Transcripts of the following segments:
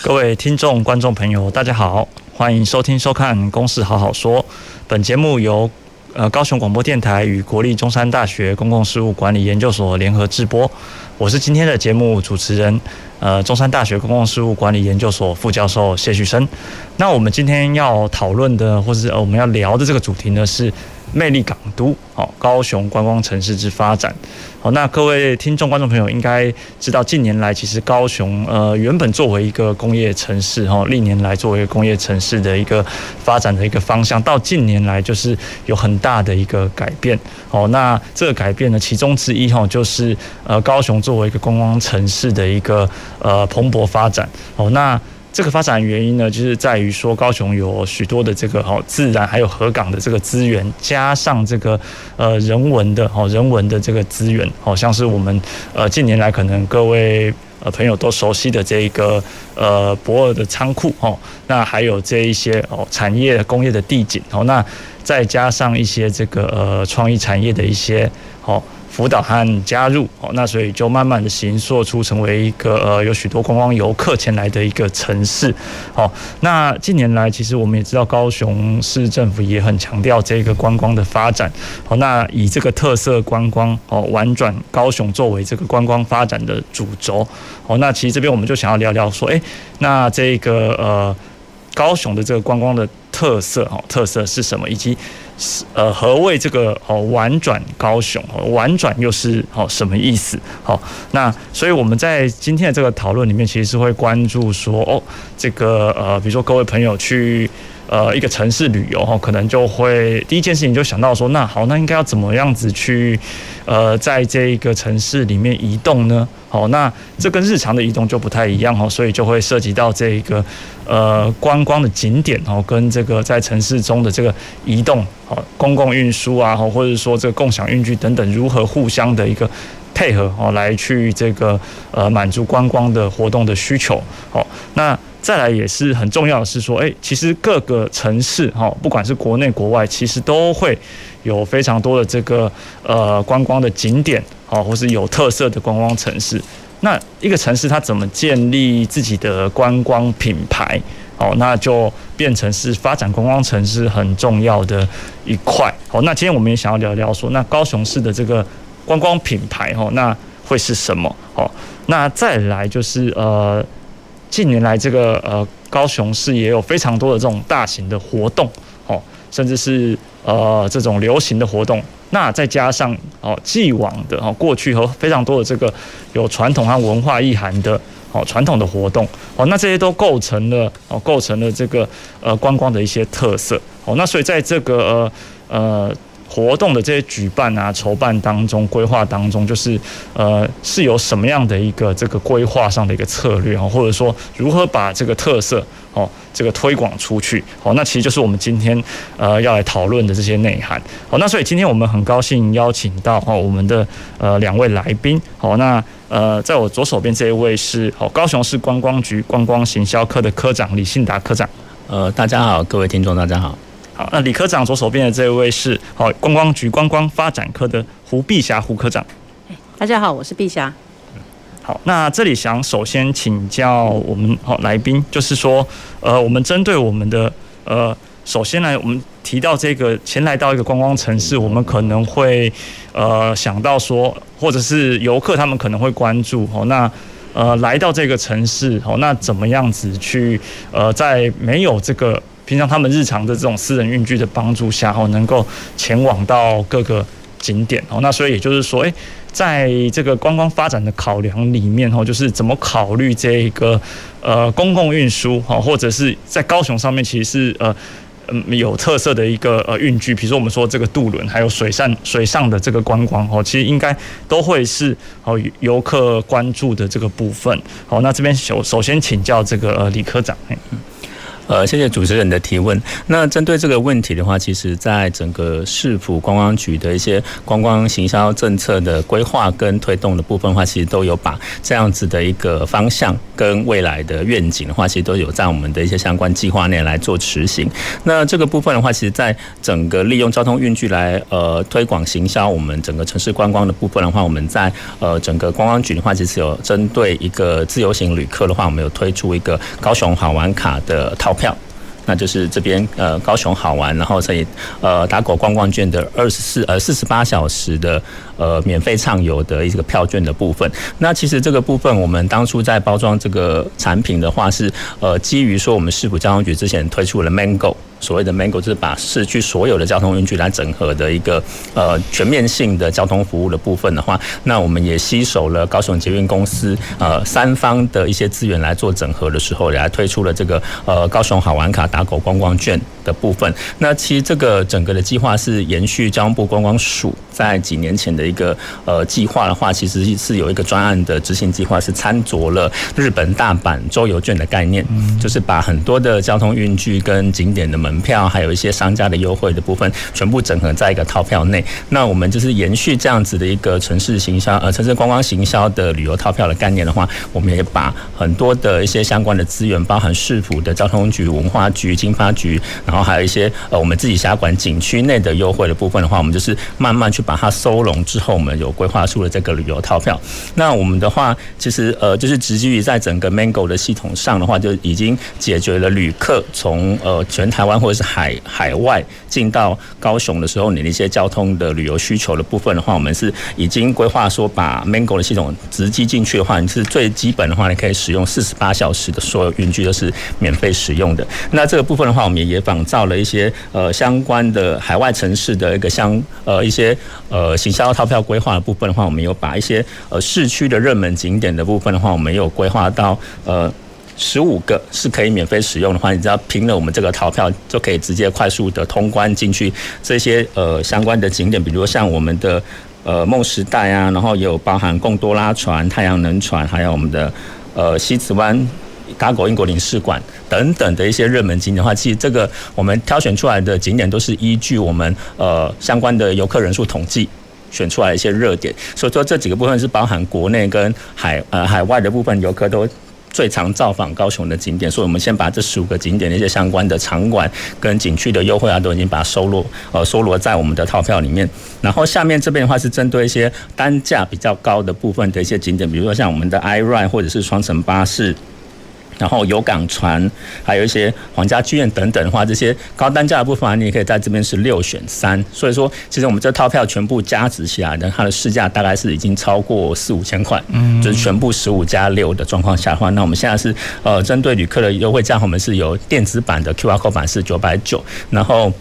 各位听众、观众朋友，大家好，欢迎收听、收看《公事好好说》。本节目由呃高雄广播电台与国立中山大学公共事务管理研究所联合制播。我是今天的节目主持人，呃，中山大学公共事务管理研究所副教授谢旭升。那我们今天要讨论的，或是呃我们要聊的这个主题呢，是魅力港都，好，高雄观光城市之发展。好，那各位听众、观众朋友应该知道，近年来其实高雄呃原本作为一个工业城市哈，历年来作为一个工业城市的一个发展的一个方向，到近年来就是有很大的一个改变。哦，那这个改变呢，其中之一哈就是呃高雄作为一个观光城市的一个呃蓬勃发展。哦，那。这个发展原因呢，就是在于说高雄有许多的这个哦自然还有河港的这个资源，加上这个呃人文的哦人文的这个资源，好像是我们呃近年来可能各位呃朋友都熟悉的这一个呃博尔的仓库哦，那还有这一些哦产业工业的地景哦，那再加上一些这个呃创意产业的一些哦。辅导和加入哦，那所以就慢慢的形塑出成为一个呃有许多观光游客前来的一个城市。好，那近年来其实我们也知道高雄市政府也很强调这个观光的发展。好，那以这个特色观光哦，玩转高雄作为这个观光发展的主轴。好，那其实这边我们就想要聊聊说，诶，那这个呃高雄的这个观光的特色哦，特色是什么，以及。呃，何谓这个哦？婉转高雄，婉转又是哦什么意思？好，那所以我们在今天的这个讨论里面，其实是会关注说哦，这个呃，比如说各位朋友去呃一个城市旅游哈，可能就会第一件事情就想到说，那好，那应该要怎么样子去呃在这一个城市里面移动呢？好，那这跟日常的移动就不太一样哦，所以就会涉及到这一个呃观光的景点哦，跟这个在城市中的这个移动。好，公共运输啊，或者说这个共享运具等等，如何互相的一个配合哦，来去这个呃满足观光的活动的需求。好，那再来也是很重要的是说，诶，其实各个城市哈，不管是国内国外，其实都会有非常多的这个呃观光的景点，好，或是有特色的观光城市。那一个城市它怎么建立自己的观光品牌？好，那就变成是发展观光城市很重要的一块。好，那今天我们也想要聊聊说，那高雄市的这个观光品牌，哈，那会是什么？好，那再来就是呃，近年来这个呃高雄市也有非常多的这种大型的活动，哦，甚至是呃这种流行的活动。那再加上哦既往的哦过去和非常多的这个有传统和文化意涵的。哦，传统的活动，哦，那这些都构成了哦，构成了这个呃观光的一些特色。哦，那所以在这个呃呃活动的这些举办啊、筹办当中、规划当中，就是呃是有什么样的一个这个规划上的一个策略啊，或者说如何把这个特色哦这个推广出去。哦，那其实就是我们今天呃要来讨论的这些内涵。哦，那所以今天我们很高兴邀请到哦我们的呃两位来宾。哦，那。呃，在我左手边这一位是哦，高雄市观光局观光行销科的科长李信达科长。呃，大家好，各位听众，大家好。好，那李科长左手边的这位是好，观光局观光发展科的胡碧霞胡科长。大家好，我是碧霞。好，那这里想首先请教我们好来宾，就是说，呃，我们针对我们的呃。首先呢，我们提到这个前来到一个观光城市，我们可能会呃想到说，或者是游客他们可能会关注哦，那呃来到这个城市哦，那怎么样子去呃在没有这个平常他们日常的这种私人运具的帮助下哦，能够前往到各个景点哦，那所以也就是说，诶，在这个观光发展的考量里面哦，就是怎么考虑这一个呃公共运输哦，或者是在高雄上面其实是呃。嗯有特色的一个呃运具，比如说我们说这个渡轮，还有水上水上的这个观光哦，其实应该都会是哦游客关注的这个部分。好，那这边首首先请教这个呃李科长。呃，谢谢主持人的提问。那针对这个问题的话，其实在整个市府观光局的一些观光行销政策的规划跟推动的部分的话，其实都有把这样子的一个方向跟未来的愿景的话，其实都有在我们的一些相关计划内来做实行。那这个部分的话，其实在整个利用交通运具来呃推广行销我们整个城市观光的部分的话，我们在呃整个观光局的话，其实有针对一个自由行旅客的话，我们有推出一个高雄好玩卡的套票，那就是这边呃高雄好玩，然后所以呃打狗逛逛券的二十四呃四十八小时的呃免费畅游的一个票券的部分。那其实这个部分我们当初在包装这个产品的话是呃基于说我们市府交通局之前推出了 Mango。所谓的 Mango 就是把市区所有的交通工具来整合的一个呃全面性的交通服务的部分的话，那我们也吸收了高雄捷运公司呃三方的一些资源来做整合的时候，也来推出了这个呃高雄好玩卡打狗观光券的部分。那其实这个整个的计划是延续交通部观光署在几年前的一个呃计划的话，其实是有一个专案的执行计划，是参酌了日本大阪周游券的概念，就是把很多的交通运具跟景点的门门票还有一些商家的优惠的部分，全部整合在一个套票内。那我们就是延续这样子的一个城市行销，呃，城市观光行销的旅游套票的概念的话，我们也把很多的一些相关的资源，包含市府的交通局、文化局、经发局，然后还有一些呃我们自己辖管景区内的优惠的部分的话，我们就是慢慢去把它收拢之后，我们有规划出了这个旅游套票。那我们的话，其实呃就是直基于在整个 Mango 的系统上的话，就已经解决了旅客从呃全台湾。或者是海海外进到高雄的时候，你的一些交通的旅游需求的部分的话，我们是已经规划说，把 Mango 的系统直接进去的话，你是最基本的话，你可以使用四十八小时的所有运具都是免费使用的。那这个部分的话，我们也仿照了一些呃相关的海外城市的一个相呃一些呃行销套票规划的部分的话，我们有把一些呃市区的热门景点的部分的话，我们有规划到呃。十五个是可以免费使用的话，你只要凭了我们这个套票，就可以直接快速的通关进去这些呃相关的景点，比如说像我们的呃梦时代啊，然后也有包含贡多拉船、太阳能船，还有我们的呃西子湾打狗英国领事馆等等的一些热门景点的话，其实这个我们挑选出来的景点都是依据我们呃相关的游客人数统计选出来一些热点，所以说这几个部分是包含国内跟海呃海外的部分游客都。最常造访高雄的景点，所以我们先把这十五个景点的一些相关的场馆跟景区的优惠啊，都已经把它收录呃收录在我们的套票里面。然后下面这边的话是针对一些单价比较高的部分的一些景点，比如说像我们的 iRide 或者是双层巴士。然后有港船，还有一些皇家剧院等等的话，这些高单价的部分，你也可以在这边是六选三。所以说，其实我们这套票全部加值起来的，它的市价大概是已经超过四五千块。嗯，就是全部十五加六的状况下的话，那我们现在是呃针对旅客的优惠价，我们是有电子版的 QR code 版是九百九，然后。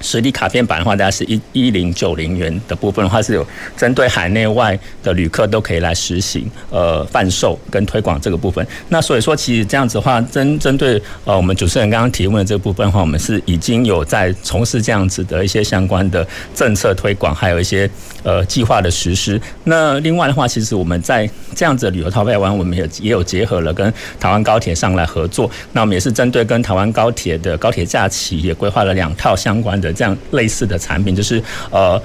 实体卡片版的话，大概是一一零九零元的部分的话，是有针对海内外的旅客都可以来实行呃贩售跟推广这个部分。那所以说，其实这样子的话，针针对呃我们主持人刚刚提问的这部分的话，我们是已经有在从事这样子的一些相关的政策推广，还有一些呃计划的实施。那另外的话，其实我们在这样子的旅游套票湾，我们也也有结合了跟台湾高铁上来合作。那我们也是针对跟台湾高铁的高铁假期，也规划了两套相关的。这样类似的产品，就是呃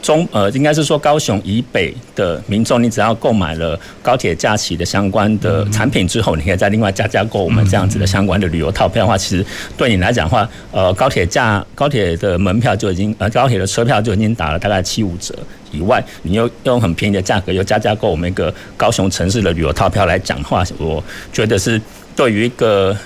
中呃，应该是说高雄以北的民众，你只要购买了高铁假期的相关的产品之后，你可以再另外加价购我们这样子的相关的旅游套票的话，其实对你来讲的话，呃，高铁价高铁的门票就已经呃高铁的车票就已经打了大概七五折以外，你又用很便宜的价格又加价购我们一个高雄城市的旅游套票来讲的话，我觉得是对于一个。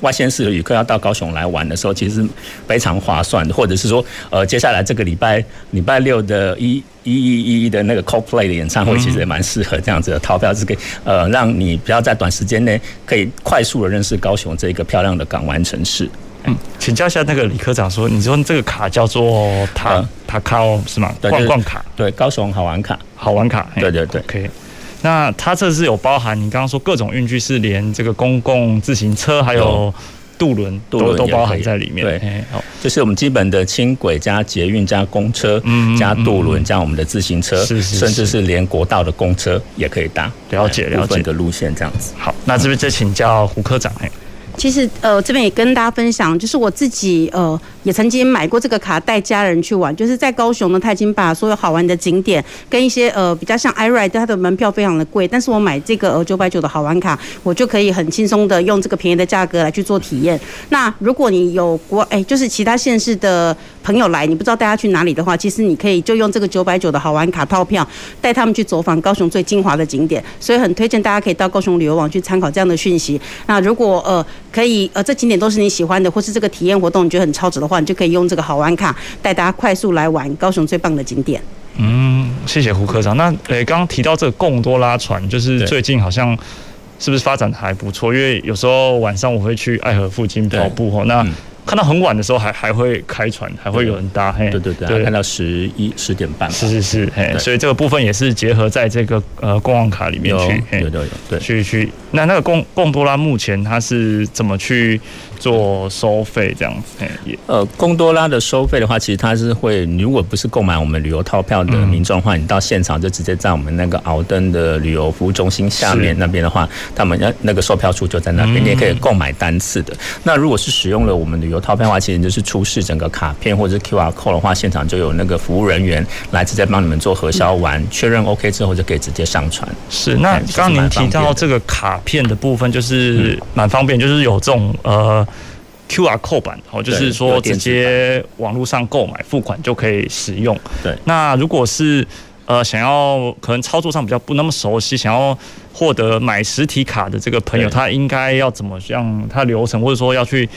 外县市的旅客要到高雄来玩的时候，其实非常划算的，或者是说，呃，接下来这个礼拜礼拜六的一一一一的那个 Coldplay 的演唱会，其实也蛮适合这样子的套票，是可以呃让你不要在短时间内可以快速的认识高雄这个漂亮的港湾城市。嗯，请教一下那个李科长说，你说这个卡叫做塔塔卡哦，是吗？对，逛逛卡，对，高雄好玩卡，好玩卡，对对对，可以。那它这是有包含你刚刚说各种运具，是连这个公共自行车还有渡轮都都包含在里面。对，好，就是我们基本的轻轨加捷运加公车，嗯，加渡轮加我们的自行车，甚至是连国道的公车也可以搭。了解了解的路线这样子。好，那这边就请教胡科长。其实呃，这边也跟大家分享，就是我自己呃，也曾经买过这个卡带家人去玩。就是在高雄呢，他已经把所有好玩的景点跟一些呃比较像 iRide，它的门票非常的贵，但是我买这个呃九百九的好玩卡，我就可以很轻松的用这个便宜的价格来去做体验。那如果你有国哎，就是其他县市的朋友来，你不知道带他去哪里的话，其实你可以就用这个九百九的好玩卡套票带他们去走访高雄最精华的景点。所以很推荐大家可以到高雄旅游网去参考这样的讯息。那如果呃。可以，呃，这景点都是你喜欢的，或是这个体验活动你觉得很超值的话，你就可以用这个好玩卡带大家快速来玩高雄最棒的景点。嗯，谢谢胡科长。那，诶，刚刚提到这个贡多拉船，就是最近好像是不是发展还不错？因为有时候晚上我会去爱河附近跑步哈，那。嗯看到很晚的时候还还会开船，还会有人搭，嘿，对对对，对。看到十一十点半，是是是，嘿，所以这个部分也是结合在这个呃公网卡里面去，有有有，对，去去，那那个贡贡多拉目前它是怎么去？做收费这样子，呃，贡多拉的收费的话，其实它是会，你如果不是购买我们旅游套票的民众的话，你到现场就直接在我们那个奥登的旅游服务中心下面那边的话，他们那那个售票处就在那边，你也可以购买单次的。那如果是使用了我们旅游套票的话，其实就是出示整个卡片或者是 QR code 的话，现场就有那个服务人员来直接帮你们做核销完，确认 OK 之后就可以直接上传。是，那刚刚您提到这个卡片的部分，就是蛮方便，就是有这种呃。QR code 版哦，就是说直接网络上购买付款就可以使用。对，那如果是呃想要可能操作上比较不那么熟悉，想要获得买实体卡的这个朋友，他应该要怎么样？他流程或者说要去。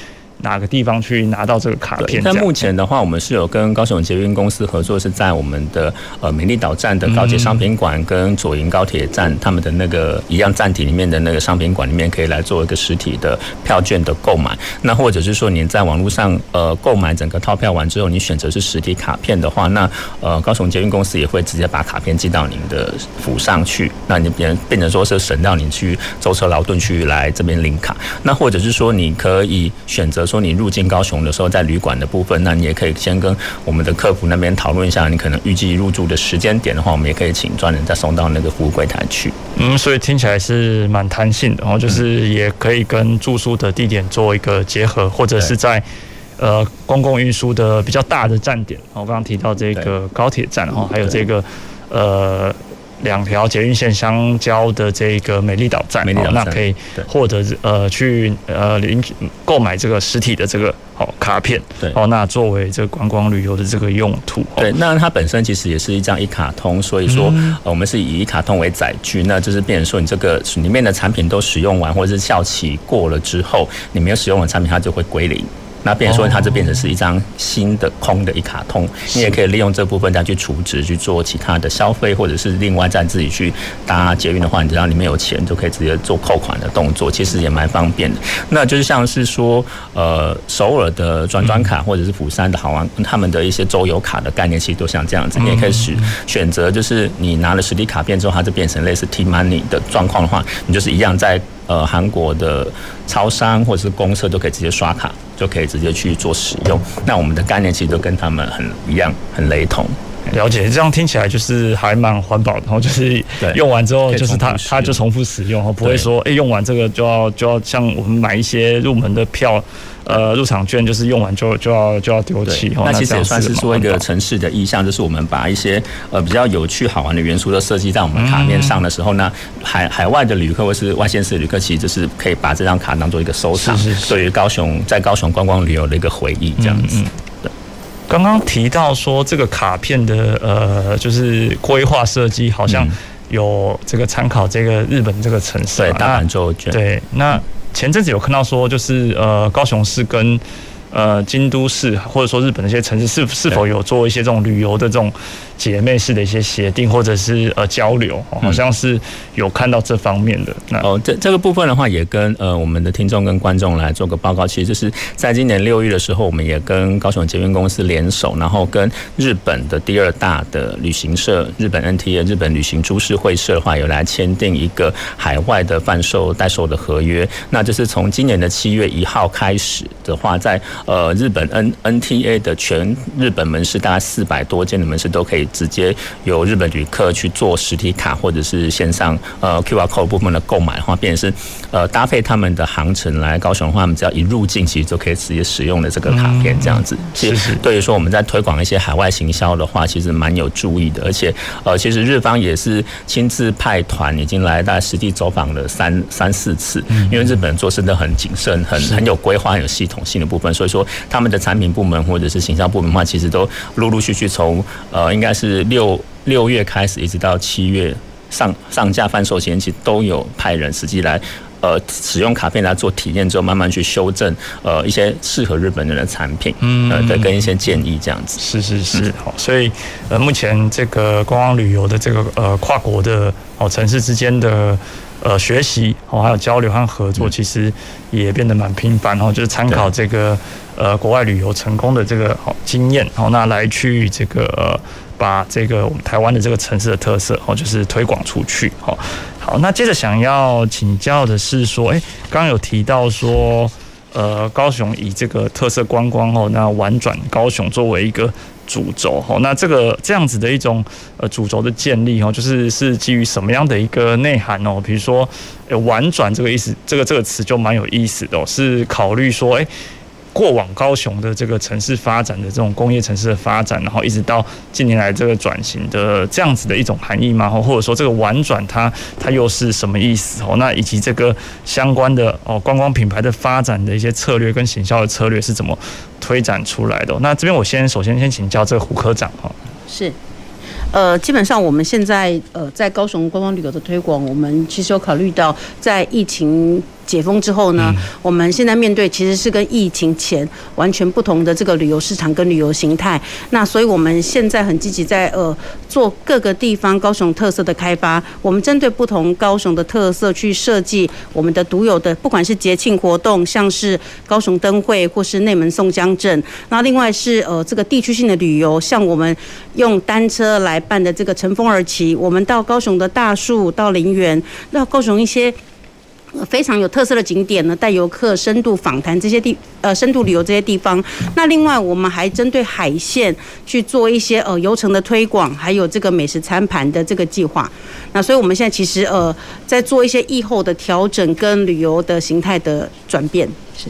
哪个地方去拿到这个卡片？但目前的话，我们是有跟高雄捷运公司合作，是在我们的呃美丽岛站的高捷商品馆跟左营高铁站他们的那个一样站体里面的那个商品馆里面，可以来做一个实体的票券的购买。那或者是说您在网络上呃购买整个套票完之后，你选择是实体卡片的话，那呃高雄捷运公司也会直接把卡片寄到您的府上去。那你变变成说是省掉你去舟车劳顿去来这边领卡。那或者是说你可以选择。说你入境高雄的时候，在旅馆的部分，那你也可以先跟我们的客服那边讨论一下，你可能预计入住的时间点的话，我们也可以请专人再送到那个服务柜台去。嗯，所以听起来是蛮弹性的，然后就是也可以跟住宿的地点做一个结合，或者是在呃公共运输的比较大的站点，我刚刚提到这个高铁站，然后还有这个呃。两条捷运线相交的这个美丽岛站，美丽岛站，那可以获得呃去呃领购买这个实体的这个好卡片，对。哦，那作为这个观光旅游的这个用途，对，那它本身其实也是一张一卡通，所以说我们是以一卡通为载具，那就是变成说你这个里面的产品都使用完或者是效期过了之后，你没有使用的产品它就会归零。那变成说，它就变成是一张新的空的一卡通，你也可以利用这部分再去储值去做其他的消费，或者是另外再自己去搭捷运的话，你只要里面有钱就可以直接做扣款的动作，其实也蛮方便的。那就是像是说，呃，首尔的转转卡或者是釜山的好玩，他们的一些周游卡的概念，其实都像这样子，你也可以选选择，就是你拿了实体卡片之后，它就变成类似 T-money 的状况的话，你就是一样在。呃，韩国的超商或者是公车都可以直接刷卡，就可以直接去做使用。那我们的概念其实都跟他们很一样，很雷同。了解，这样听起来就是还蛮环保的。然后就是用完之后，就是它它就重复使用，不会说哎用完这个就要就要像我们买一些入门的票。呃，入场券就是用完就就要就要丢弃。那其实也算是说一个城市的意向，就是我们把一些呃比较有趣好玩的元素都设计在我们卡面上的时候呢，海海外的旅客或是外县市的旅客，其实就是可以把这张卡当做一个收藏，对于高雄在高雄观光旅游的一个回忆这样子。对，刚刚提到说这个卡片的呃，就是规划设计好像有这个参考这个日本这个城市，对，大阪周卷。对，那。前阵子有看到说，就是呃，高雄市跟呃京都市或者说日本的一些城市是是否有做一些这种旅游的这种姐妹式的一些协定或者是呃交流，好像是有看到这方面的。那哦，这这个部分的话，也跟呃我们的听众跟观众来做个报告。其实就是在今年六月的时候，我们也跟高雄捷运公司联手，然后跟日本的第二大的旅行社日本 NTA 日本旅行株式会社的话，有来签订一个海外的贩售代售的合约。那就是从今年的七月一号开始的话，在呃日本 N NTA 的全日本门市，大概四百多间的门市都可以直接由日本旅客去做实体卡或者是线上呃 QR code 部分的购买的话，变成是呃搭配他们的航程来高雄的话，他们只要一入境，其实就可以直接使用的这个卡片这样子。其实对于说我们在推广一些海外行销的话，其实蛮有注意的。而且呃，其实日方也是亲自派团，已经来大概实地走访了三三四次，因为日本人做事都很谨慎，很很有规划、很有系统性的部分。所以说他们的产品部门或者是行销部门的话，其实都陆陆续续从呃应该是六六月开始，一直到七月上上架贩售前，其实都有派人实际来。呃，使用卡片来做体验之后，慢慢去修正呃一些适合日本人的产品，嗯，呃，对，跟一些建议这样子。是是是，好，所以呃，目前这个观光旅游的这个呃跨国的哦城市之间的呃学习哦，还有交流和合作，其实也变得蛮频繁哦，就是参考这个呃国外旅游成功的这个好经验哦，那来去这个。呃把这个我们台湾的这个城市的特色哦，就是推广出去。好，好，那接着想要请教的是说，哎，刚刚有提到说，呃，高雄以这个特色观光哦，那玩转高雄作为一个主轴哦，那这个这样子的一种呃主轴的建立哦，就是是基于什么样的一个内涵哦？比如说，玩转这个意思，这个这个词就蛮有意思的哦，是考虑说，哎。过往高雄的这个城市发展的这种工业城市的发展，然后一直到近年来这个转型的这样子的一种含义吗？或者说这个婉转它它又是什么意思？哦，那以及这个相关的哦观光品牌的发展的一些策略跟行销的策略是怎么推展出来的？那这边我先首先先请教这个胡科长哈。是，呃，基本上我们现在呃在高雄观光旅游的推广，我们其实有考虑到在疫情。解封之后呢，我们现在面对其实是跟疫情前完全不同的这个旅游市场跟旅游形态。那所以我们现在很积极在呃做各个地方高雄特色的开发。我们针对不同高雄的特色去设计我们的独有的，不管是节庆活动，像是高雄灯会或是内门宋江镇。那另外是呃这个地区性的旅游，像我们用单车来办的这个乘风而骑，我们到高雄的大树到林园，到高雄一些。非常有特色的景点呢，带游客深度访谈这些地，呃，深度旅游这些地方。那另外，我们还针对海线去做一些呃游程的推广，还有这个美食餐盘的这个计划。那所以，我们现在其实呃在做一些疫后的调整跟旅游的形态的转变。是。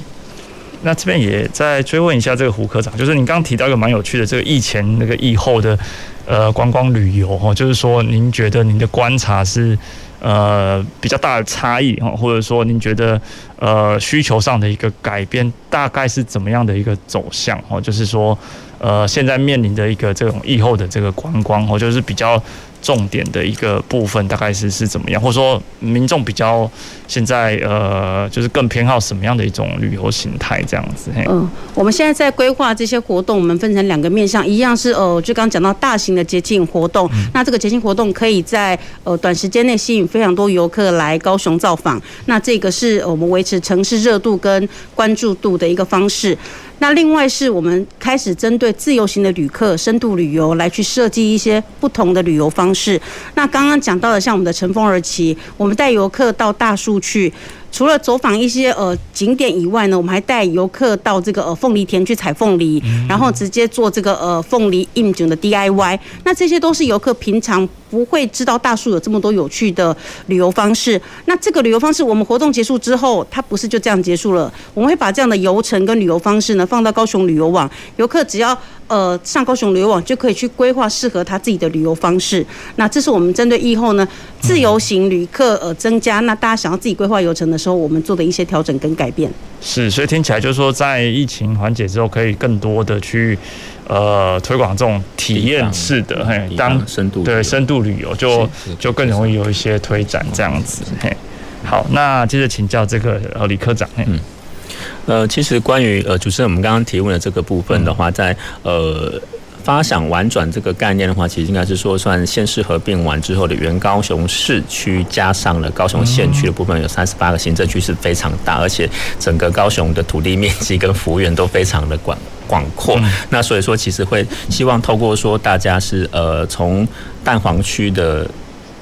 那这边也再追问一下这个胡科长，就是您刚刚提到一个蛮有趣的这个疫前那个疫后的呃观光旅游哦，就是说您觉得您的观察是？呃，比较大的差异哈，或者说您觉得呃需求上的一个改变，大概是怎么样的一个走向哦？就是说，呃，现在面临的一个这种以后的这个观光哦，就是比较。重点的一个部分大概是是怎么样，或者说民众比较现在呃，就是更偏好什么样的一种旅游形态这样子？嗯，我们现在在规划这些活动，我们分成两个面向，一样是呃，就刚刚讲到大型的节庆活动，嗯、那这个节庆活动可以在呃短时间内吸引非常多游客来高雄造访，那这个是我们维持城市热度跟关注度的一个方式。那另外是我们开始针对自由行的旅客、深度旅游来去设计一些不同的旅游方式。那刚刚讲到的，像我们的乘风而起，我们带游客到大树去。除了走访一些呃景点以外呢，我们还带游客到这个呃凤梨田去采凤梨，然后直接做这个呃凤梨应景的 DIY。那这些都是游客平常不会知道大树有这么多有趣的旅游方式。那这个旅游方式，我们活动结束之后，它不是就这样结束了。我们会把这样的游程跟旅游方式呢放到高雄旅游网，游客只要呃上高雄旅游网就可以去规划适合他自己的旅游方式。那这是我们针对疫后呢自由行旅客呃增加，那大家想要自己规划游程的时候，我们做的一些调整跟改变是，所以听起来就是说，在疫情缓解之后，可以更多的去呃推广这种体验式的嘿，当深度对深度旅游就就更容易有一些推展这样子嘿。好，那接着请教这个呃李科长嘿。嗯呃，其实关于呃主持人我们刚刚提问的这个部分的话，在呃。发想玩转这个概念的话，其实应该是说算县市合并完之后的原高雄市区加上了高雄县区的部分，有三十八个行政区是非常大，而且整个高雄的土地面积跟幅员都非常的广广阔。那所以说，其实会希望透过说大家是呃从蛋黄区的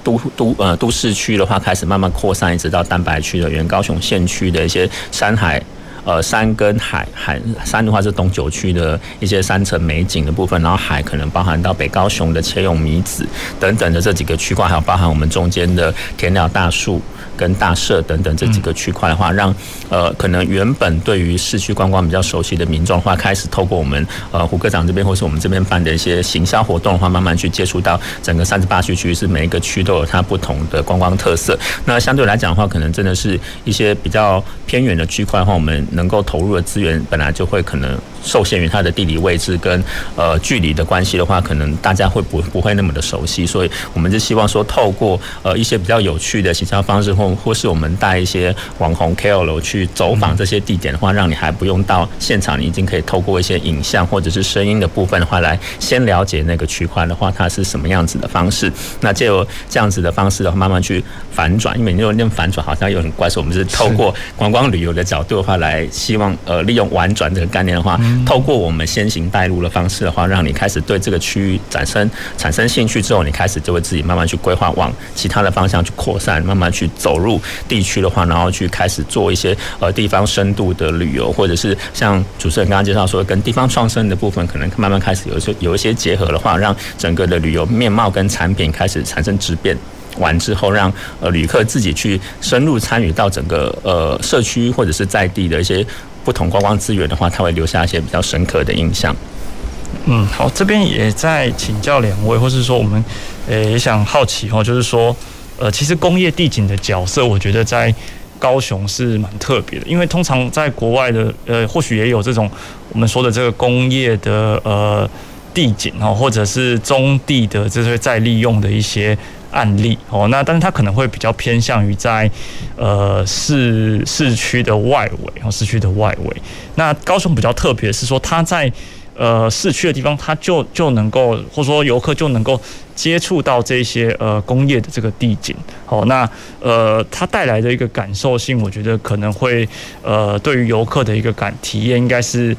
都都呃都市区的话开始慢慢扩散，一直到蛋白区的原高雄县区的一些山海。呃，山跟海，海山的话是东九区的一些山城美景的部分，然后海可能包含到北高雄的切永米子等等的这几个区块，还有包含我们中间的田鸟大树。跟大社等等这几个区块的话，让呃可能原本对于市区观光比较熟悉的民众的话，开始透过我们呃胡科长这边或是我们这边办的一些行销活动的话，慢慢去接触到整个三十八区区，是每一个区都有它不同的观光特色。那相对来讲的话，可能真的是一些比较偏远的区块的话，我们能够投入的资源本来就会可能受限于它的地理位置跟呃距离的关系的话，可能大家会不不会那么的熟悉，所以我们就希望说透过呃一些比较有趣的行销方式或或是我们带一些网红 KOL 去走访这些地点的话，让你还不用到现场，你已经可以透过一些影像或者是声音的部分的话，来先了解那个区块的话，它是什么样子的方式。那借由这样子的方式的话，慢慢去反转，因为你用那反转好像有点怪，所以我们是透过观光旅游的角度的话，来希望呃利用玩转这个概念的话，透过我们先行带路的方式的话，让你开始对这个区域产生产生兴趣之后，你开始就会自己慢慢去规划往其他的方向去扩散，慢慢去走。走入地区的话，然后去开始做一些呃地方深度的旅游，或者是像主持人刚刚介绍说，跟地方创生的部分，可能慢慢开始有一些有一些结合的话，让整个的旅游面貌跟产品开始产生质变。完之后，让呃旅客自己去深入参与到整个呃社区或者是在地的一些不同观光资源的话，它会留下一些比较深刻的印象。嗯，好，这边也在请教两位，或是说我们呃也想好奇哦，就是说。呃，其实工业地景的角色，我觉得在高雄是蛮特别的，因为通常在国外的，呃，或许也有这种我们说的这个工业的呃地景哦，或者是中地的这些再利用的一些案例哦，那但是它可能会比较偏向于在呃市市区的外围哦，市区的外围。那高雄比较特别是说，它在呃市区的地方，它就就能够，或者说游客就能够。接触到这些呃工业的这个地景，好，那呃它带来的一个感受性，我觉得可能会呃对于游客的一个感体验，应该是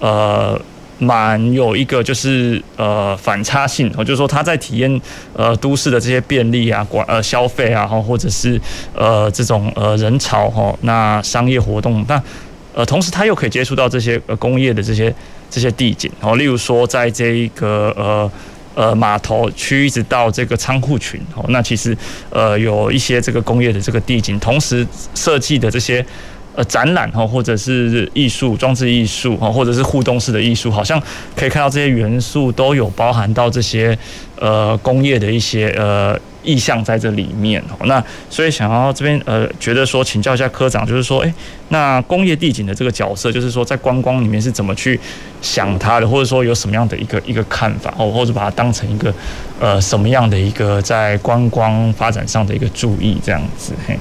呃蛮有一个就是呃反差性，哦，就是说他在体验呃都市的这些便利啊，管呃消费啊，或者是呃这种呃人潮哈，那商业活动，那呃同时他又可以接触到这些呃工业的这些这些地景，哦，例如说在这一个呃。呃，码头区一直到这个仓库群哦，那其实呃有一些这个工业的这个地景，同时设计的这些呃展览哈，或者是艺术装置艺术哈，或者是互动式的艺术，好像可以看到这些元素都有包含到这些呃工业的一些呃。意向在这里面哦，那所以想要这边呃，觉得说请教一下科长，就是说，诶，那工业地景的这个角色，就是说在观光里面是怎么去想它的，或者说有什么样的一个一个看法，哦或者把它当成一个呃什么样的一个在观光发展上的一个注意这样子嘿。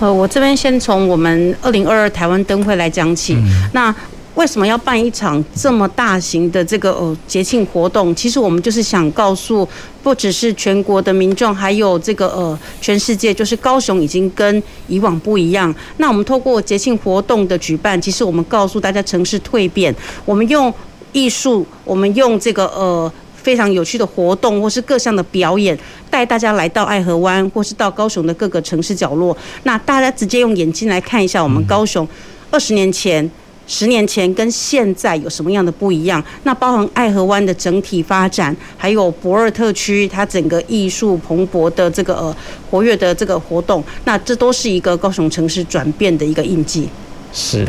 呃，我这边先从我们二零二二台湾灯会来讲起，嗯、那。为什么要办一场这么大型的这个呃节庆活动？其实我们就是想告诉，不只是全国的民众，还有这个呃全世界，就是高雄已经跟以往不一样。那我们透过节庆活动的举办，其实我们告诉大家城市蜕变。我们用艺术，我们用这个呃非常有趣的活动，或是各项的表演，带大家来到爱河湾，或是到高雄的各个城市角落。那大家直接用眼睛来看一下我们高雄二十年前。十年前跟现在有什么样的不一样？那包含爱河湾的整体发展，还有博尔特区它整个艺术蓬勃的这个呃活跃的这个活动，那这都是一个高雄城市转变的一个印记。是。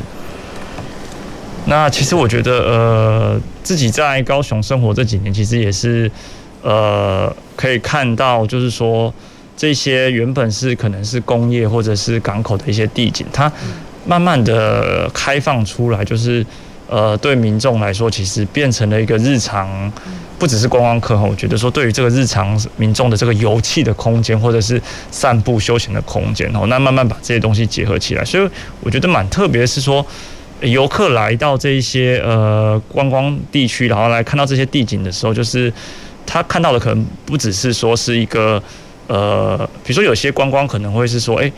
那其实我觉得呃自己在高雄生活这几年，其实也是呃可以看到，就是说这些原本是可能是工业或者是港口的一些地景，它。慢慢的开放出来，就是呃，对民众来说，其实变成了一个日常，不只是观光客哈。我觉得说，对于这个日常民众的这个游憩的空间，或者是散步休闲的空间哦，那慢慢把这些东西结合起来，所以我觉得蛮特别，是说游客来到这一些呃观光地区，然后来看到这些地景的时候，就是他看到的可能不只是说是一个呃，比如说有些观光可能会是说，哎，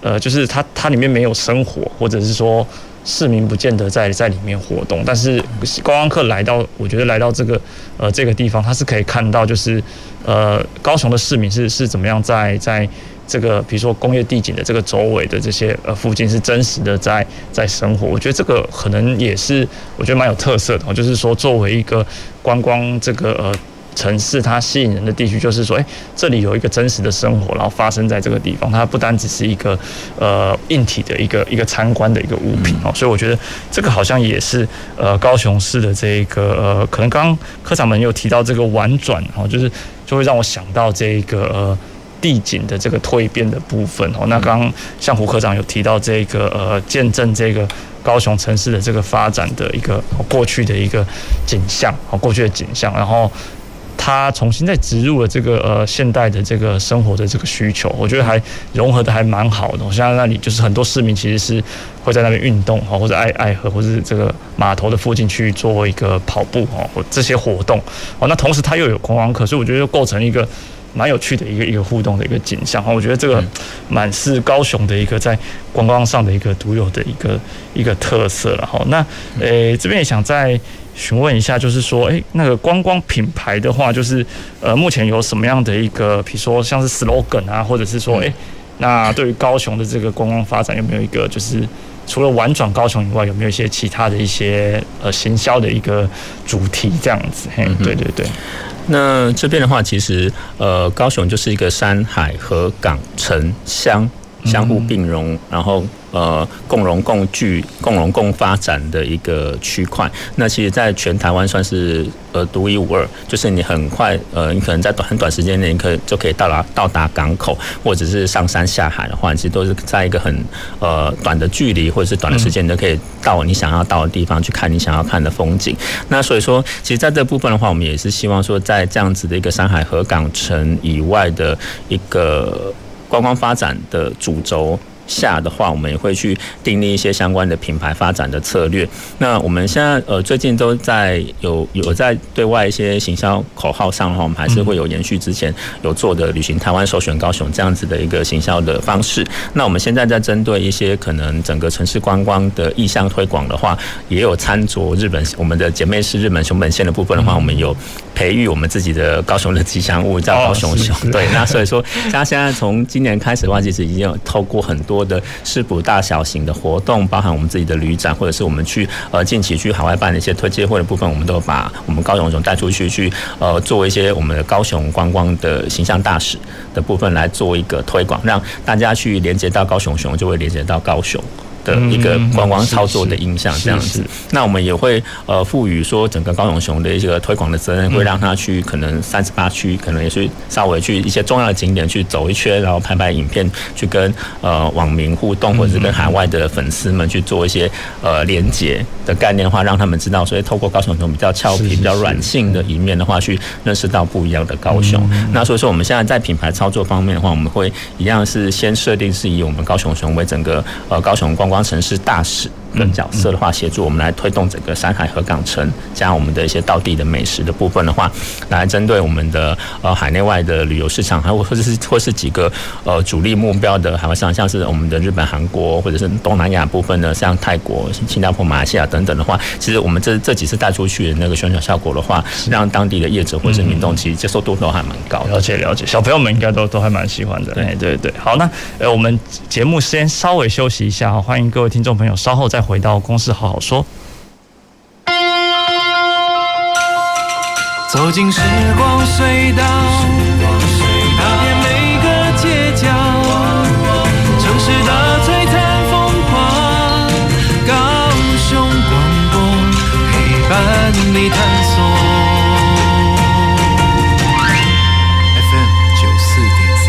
呃，就是它它里面没有生活，或者是说。市民不见得在在里面活动，但是观光客来到，我觉得来到这个呃这个地方，他是可以看到，就是呃高雄的市民是是怎么样在在这个比如说工业地景的这个周围的这些呃附近是真实的在在生活。我觉得这个可能也是我觉得蛮有特色的，就是说作为一个观光这个呃。城市它吸引人的地区，就是说，诶，这里有一个真实的生活，然后发生在这个地方，它不单只是一个呃硬体的一个一个参观的一个物品哦，所以我觉得这个好像也是呃高雄市的这个呃，可能刚刚科长们有提到这个婉转哦，就是就会让我想到这个呃地景的这个蜕变的部分哦。那刚刚像胡科长有提到这个呃见证这个高雄城市的这个发展的一个过去的一个景象哦，过去的景象，然后。他重新再植入了这个呃现代的这个生活的这个需求，我觉得还融合的还蛮好的。我现在那里就是很多市民其实是会在那边运动哈，或者爱爱河，或者是这个码头的附近去做一个跑步哈，这些活动哦。那同时它又有观光客，所以我觉得又构成一个蛮有趣的一个一个互动的一个景象哈。我觉得这个蛮是高雄的一个在观光上的一个独有的一个一个特色了哈。那诶这边也想再。询问一下，就是说，诶，那个观光品牌的话，就是呃，目前有什么样的一个，比如说像是 slogan 啊，或者是说，诶，那对于高雄的这个观光发展，有没有一个，就是除了玩转高雄以外，有没有一些其他的一些呃行销的一个主题这样子？嘿，对对对。那这边的话，其实呃，高雄就是一个山海河港城乡相互并融，然后。呃，共荣共聚、共荣共发展的一个区块。那其实，在全台湾算是呃独一无二。就是你很快，呃，你可能在短很短时间内，你可以就可以到达到达港口，或者是上山下海的话，其实都是在一个很呃短的距离，或者是短的时间，你都可以到你想要到的地方去看你想要看的风景。那所以说，其实在这部分的话，我们也是希望说，在这样子的一个山海河港城以外的一个观光发展的主轴。下的话，我们也会去订立一些相关的品牌发展的策略。那我们现在呃最近都在有有在对外一些行销口号上的话，我们还是会有延续之前有做的旅行台湾首选高雄这样子的一个行销的方式。那我们现在在针对一些可能整个城市观光的意向推广的话，也有参着日本我们的姐妹市日本熊本县的部分的话，我们有培育我们自己的高雄的吉祥物叫高雄熊。对，那所以说，像现在从今年开始的话，其实已经有透过很多。多的市府大小型的活动，包含我们自己的旅展，或者是我们去呃近期去海外办的一些推介会的部分，我们都把我们高雄熊带出去，去呃做一些我们的高雄观光的形象大使的部分来做一个推广，让大家去连接到高雄熊，就会连接到高雄。的一个观光操作的印象这样子，那我们也会呃赋予说整个高雄熊的一个推广的责任，会让他去可能三十八区，可能也是稍微去一些重要的景点去走一圈，然后拍拍影片，去跟呃网民互动，或者是跟海外的粉丝们去做一些呃连接的概念的话，让他们知道，所以透过高雄熊比较俏皮、比较软性的一面的话，去认识到不一样的高雄。那所以说，我们现在在品牌操作方面的话，我们会一样是先设定是以我们高雄熊为整个呃高雄观光。城市大事。的角色的话，协助我们来推动整个山海河港城，加我们的一些道地的美食的部分的话，来针对我们的呃海内外的旅游市场，还有或者是或是几个呃主力目标的海外市场，像是我们的日本、韩国，或者是东南亚部分的，像泰国、新加坡、马来西亚等等的话，其实我们这这几次带出去的那个宣传效果的话，让当地的业者或者是民众其实接受度都还蛮高的。了解了解，小朋友们应该都都还蛮喜欢的。对对对，好，那呃我们节目先稍微休息一下，欢迎各位听众朋友稍后再回到公司好好说。走进时光隧道，踏遍每个街角，城市的璀璨风光，高雄广播陪伴你探索。FM 九四点三，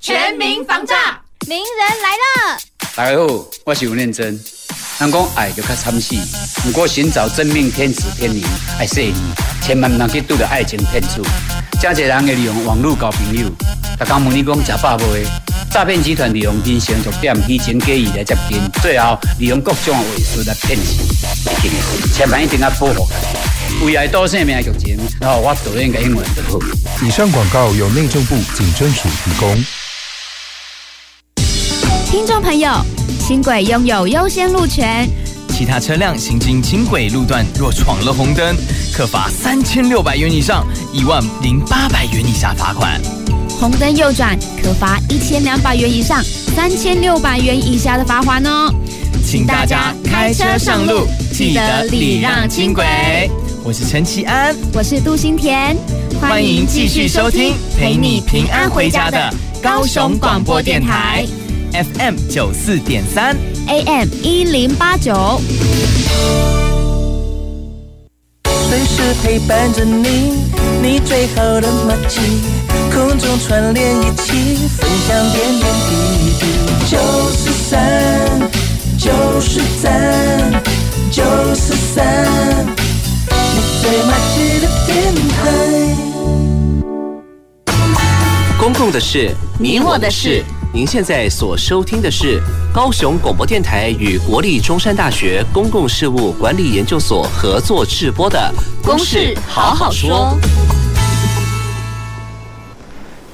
全民防诈，名人来了。大家好，我是吴念真。人讲爱就较惨死，不过寻找真命天子天女爱说你，千万不能去拄着爱情骗子。真侪人会利用网络交朋友，逐工问你讲食饱未？诈骗集团利用人性弱点，虚情假意来接近，最后利用各种的伪术来骗钱。千万一定要保护自己，为爱多生命的剧情，然后我导演个英文就好。以上广告由内政部警政署提供。听众朋友，轻轨拥有优先路权。其他车辆行经轻轨路段，若闯了红灯，可罚三千六百元以上一万零八百元以下罚款；红灯右转，可罚一千两百元以上三千六百元以下的罚款哦。请大家开车上路，记得礼让轻轨。我是陈其安，我是杜新田，欢迎继续收听陪你平安回家的高雄广播电台。FM 九四点三，AM 一零八九，随时陪伴着你，你最好的默契，空中串联一起，分享点点滴滴。九四三，九十三，九四三，你最默契的电台。公共的事，你我的事。您现在所收听的是高雄广播电台与国立中山大学公共事务管理研究所合作制播的《公事好好说》。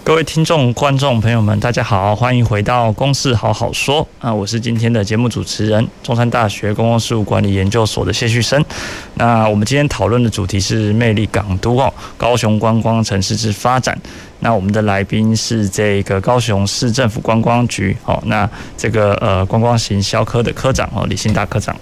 各位听众、观众朋友们，大家好，欢迎回到《公事好好说》啊！我是今天的节目主持人，中山大学公共事务管理研究所的谢旭升。那我们今天讨论的主题是魅力港都哦，高雄观光城市之发展。那我们的来宾是这个高雄市政府观光局哦，那这个呃观光行销科的科长哦，李兴大科长，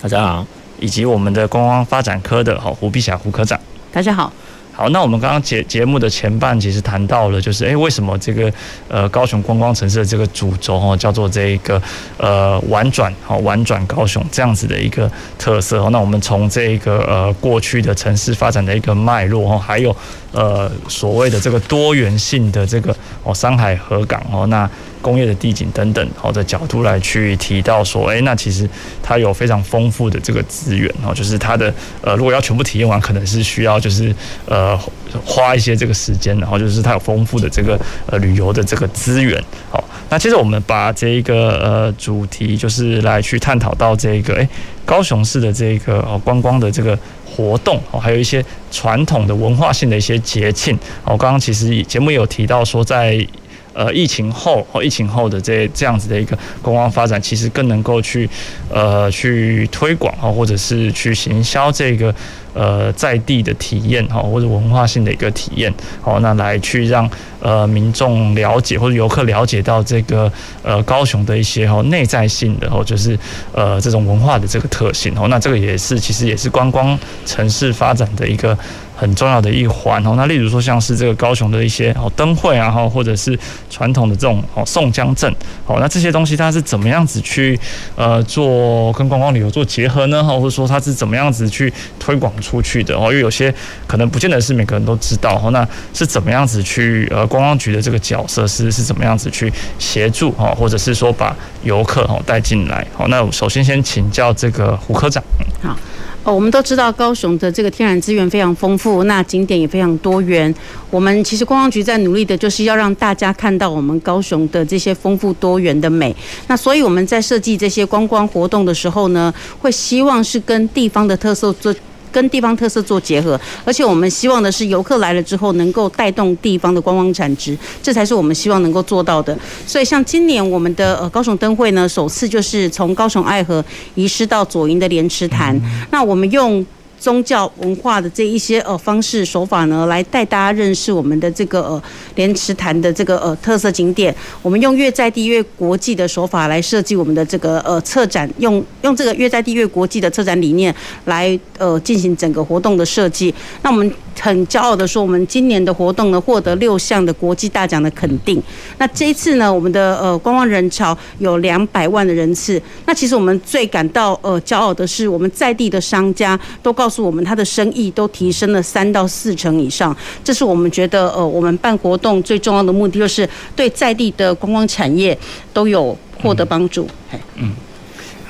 大家好，以及我们的观光发展科的哦胡碧霞胡科长，大家好。好，那我们刚刚节节目的前半其实谈到了，就是哎，为什么这个呃高雄观光城市的这个主轴哦，叫做这一个呃玩转好玩转高雄这样子的一个特色哦。那我们从这个呃过去的城市发展的一个脉络哦，还有呃所谓的这个多元性的这个哦山海河港哦那。工业的地景等等，好的角度来去提到说，哎，那其实它有非常丰富的这个资源哦，就是它的呃，如果要全部体验完，可能是需要就是呃花一些这个时间，然后就是它有丰富的这个呃旅游的这个资源。好，那接着我们把这一个呃主题就是来去探讨到这个哎高雄市的这个哦观光的这个活动哦，还有一些传统的文化性的一些节庆。哦，刚刚其实节目有提到说在。呃，疫情后或疫情后的这这样子的一个观光发展，其实更能够去呃去推广哈，或者是去行销这个呃在地的体验哈，或者文化性的一个体验，好，那来去让呃民众了解或者游客了解到这个呃高雄的一些哈内在性的哦就是呃这种文化的这个特性哦，那这个也是其实也是观光城市发展的一个。很重要的一环哦，那例如说像是这个高雄的一些哦灯会啊，哈或者是传统的这种哦宋江镇，哦那这些东西它是怎么样子去呃做跟观光旅游做结合呢？或者说它是怎么样子去推广出去的？哦，因为有些可能不见得是每个人都知道哦，那是怎么样子去呃观光局的这个角色是是怎么样子去协助哦，或者是说把游客哦带进来？好，那首先先请教这个胡科长。好。哦，我们都知道高雄的这个天然资源非常丰富，那景点也非常多元。我们其实观光局在努力的就是要让大家看到我们高雄的这些丰富多元的美。那所以我们在设计这些观光活动的时候呢，会希望是跟地方的特色做。跟地方特色做结合，而且我们希望的是游客来了之后能够带动地方的观光产值，这才是我们希望能够做到的。所以像今年我们的呃高雄灯会呢，首次就是从高雄爱河移师到左营的莲池潭，那我们用。宗教文化的这一些呃方式手法呢，来带大家认识我们的这个呃莲池潭的这个呃特色景点。我们用越在地越国际的手法来设计我们的这个呃策展，用用这个越在地越国际的策展理念来呃进行整个活动的设计。那我们很骄傲的说，我们今年的活动呢获得六项的国际大奖的肯定。那这一次呢，我们的呃观光人潮有两百万的人次。那其实我们最感到呃骄傲的是，我们在地的商家都告诉我们，他的生意都提升了三到四成以上。这是我们觉得呃我们办活动最重要的目的，就是对在地的观光产业都有获得帮助。嗯。嗯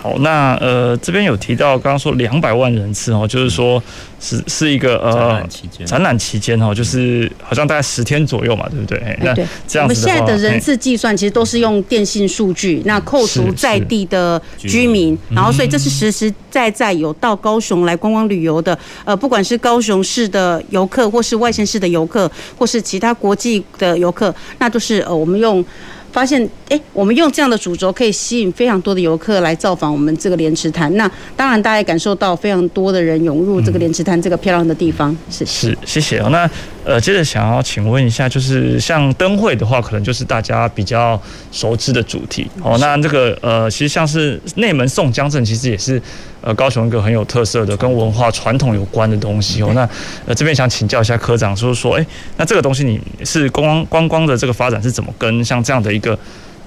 好，那呃这边有提到，刚刚说两百万人次哦，就是说是是一个呃展览期间，展览期间哦，就是好像大概十天左右嘛，对不对？那这样我们现在的人次计算其实都是用电信数据，那扣除在地的居民，然后所以这是实实在在有到高雄来观光旅游的，呃，不管是高雄市的游客，或是外县市的游客，或是其他国际的游客，那就是呃我们用。发现，哎，我们用这样的主轴可以吸引非常多的游客来造访我们这个莲池潭。那当然，大家也感受到非常多的人涌入这个莲池潭这个漂亮的地方。是是，谢谢哦。那呃，接着想要请问一下，就是像灯会的话，可能就是大家比较熟知的主题哦。那这个呃，其实像是内门宋江镇，其实也是。呃，高雄一个很有特色的跟文化传统有关的东西哦。那呃，这边想请教一下科长，就是说，哎，那这个东西你是观光观光的这个发展是怎么跟像这样的一个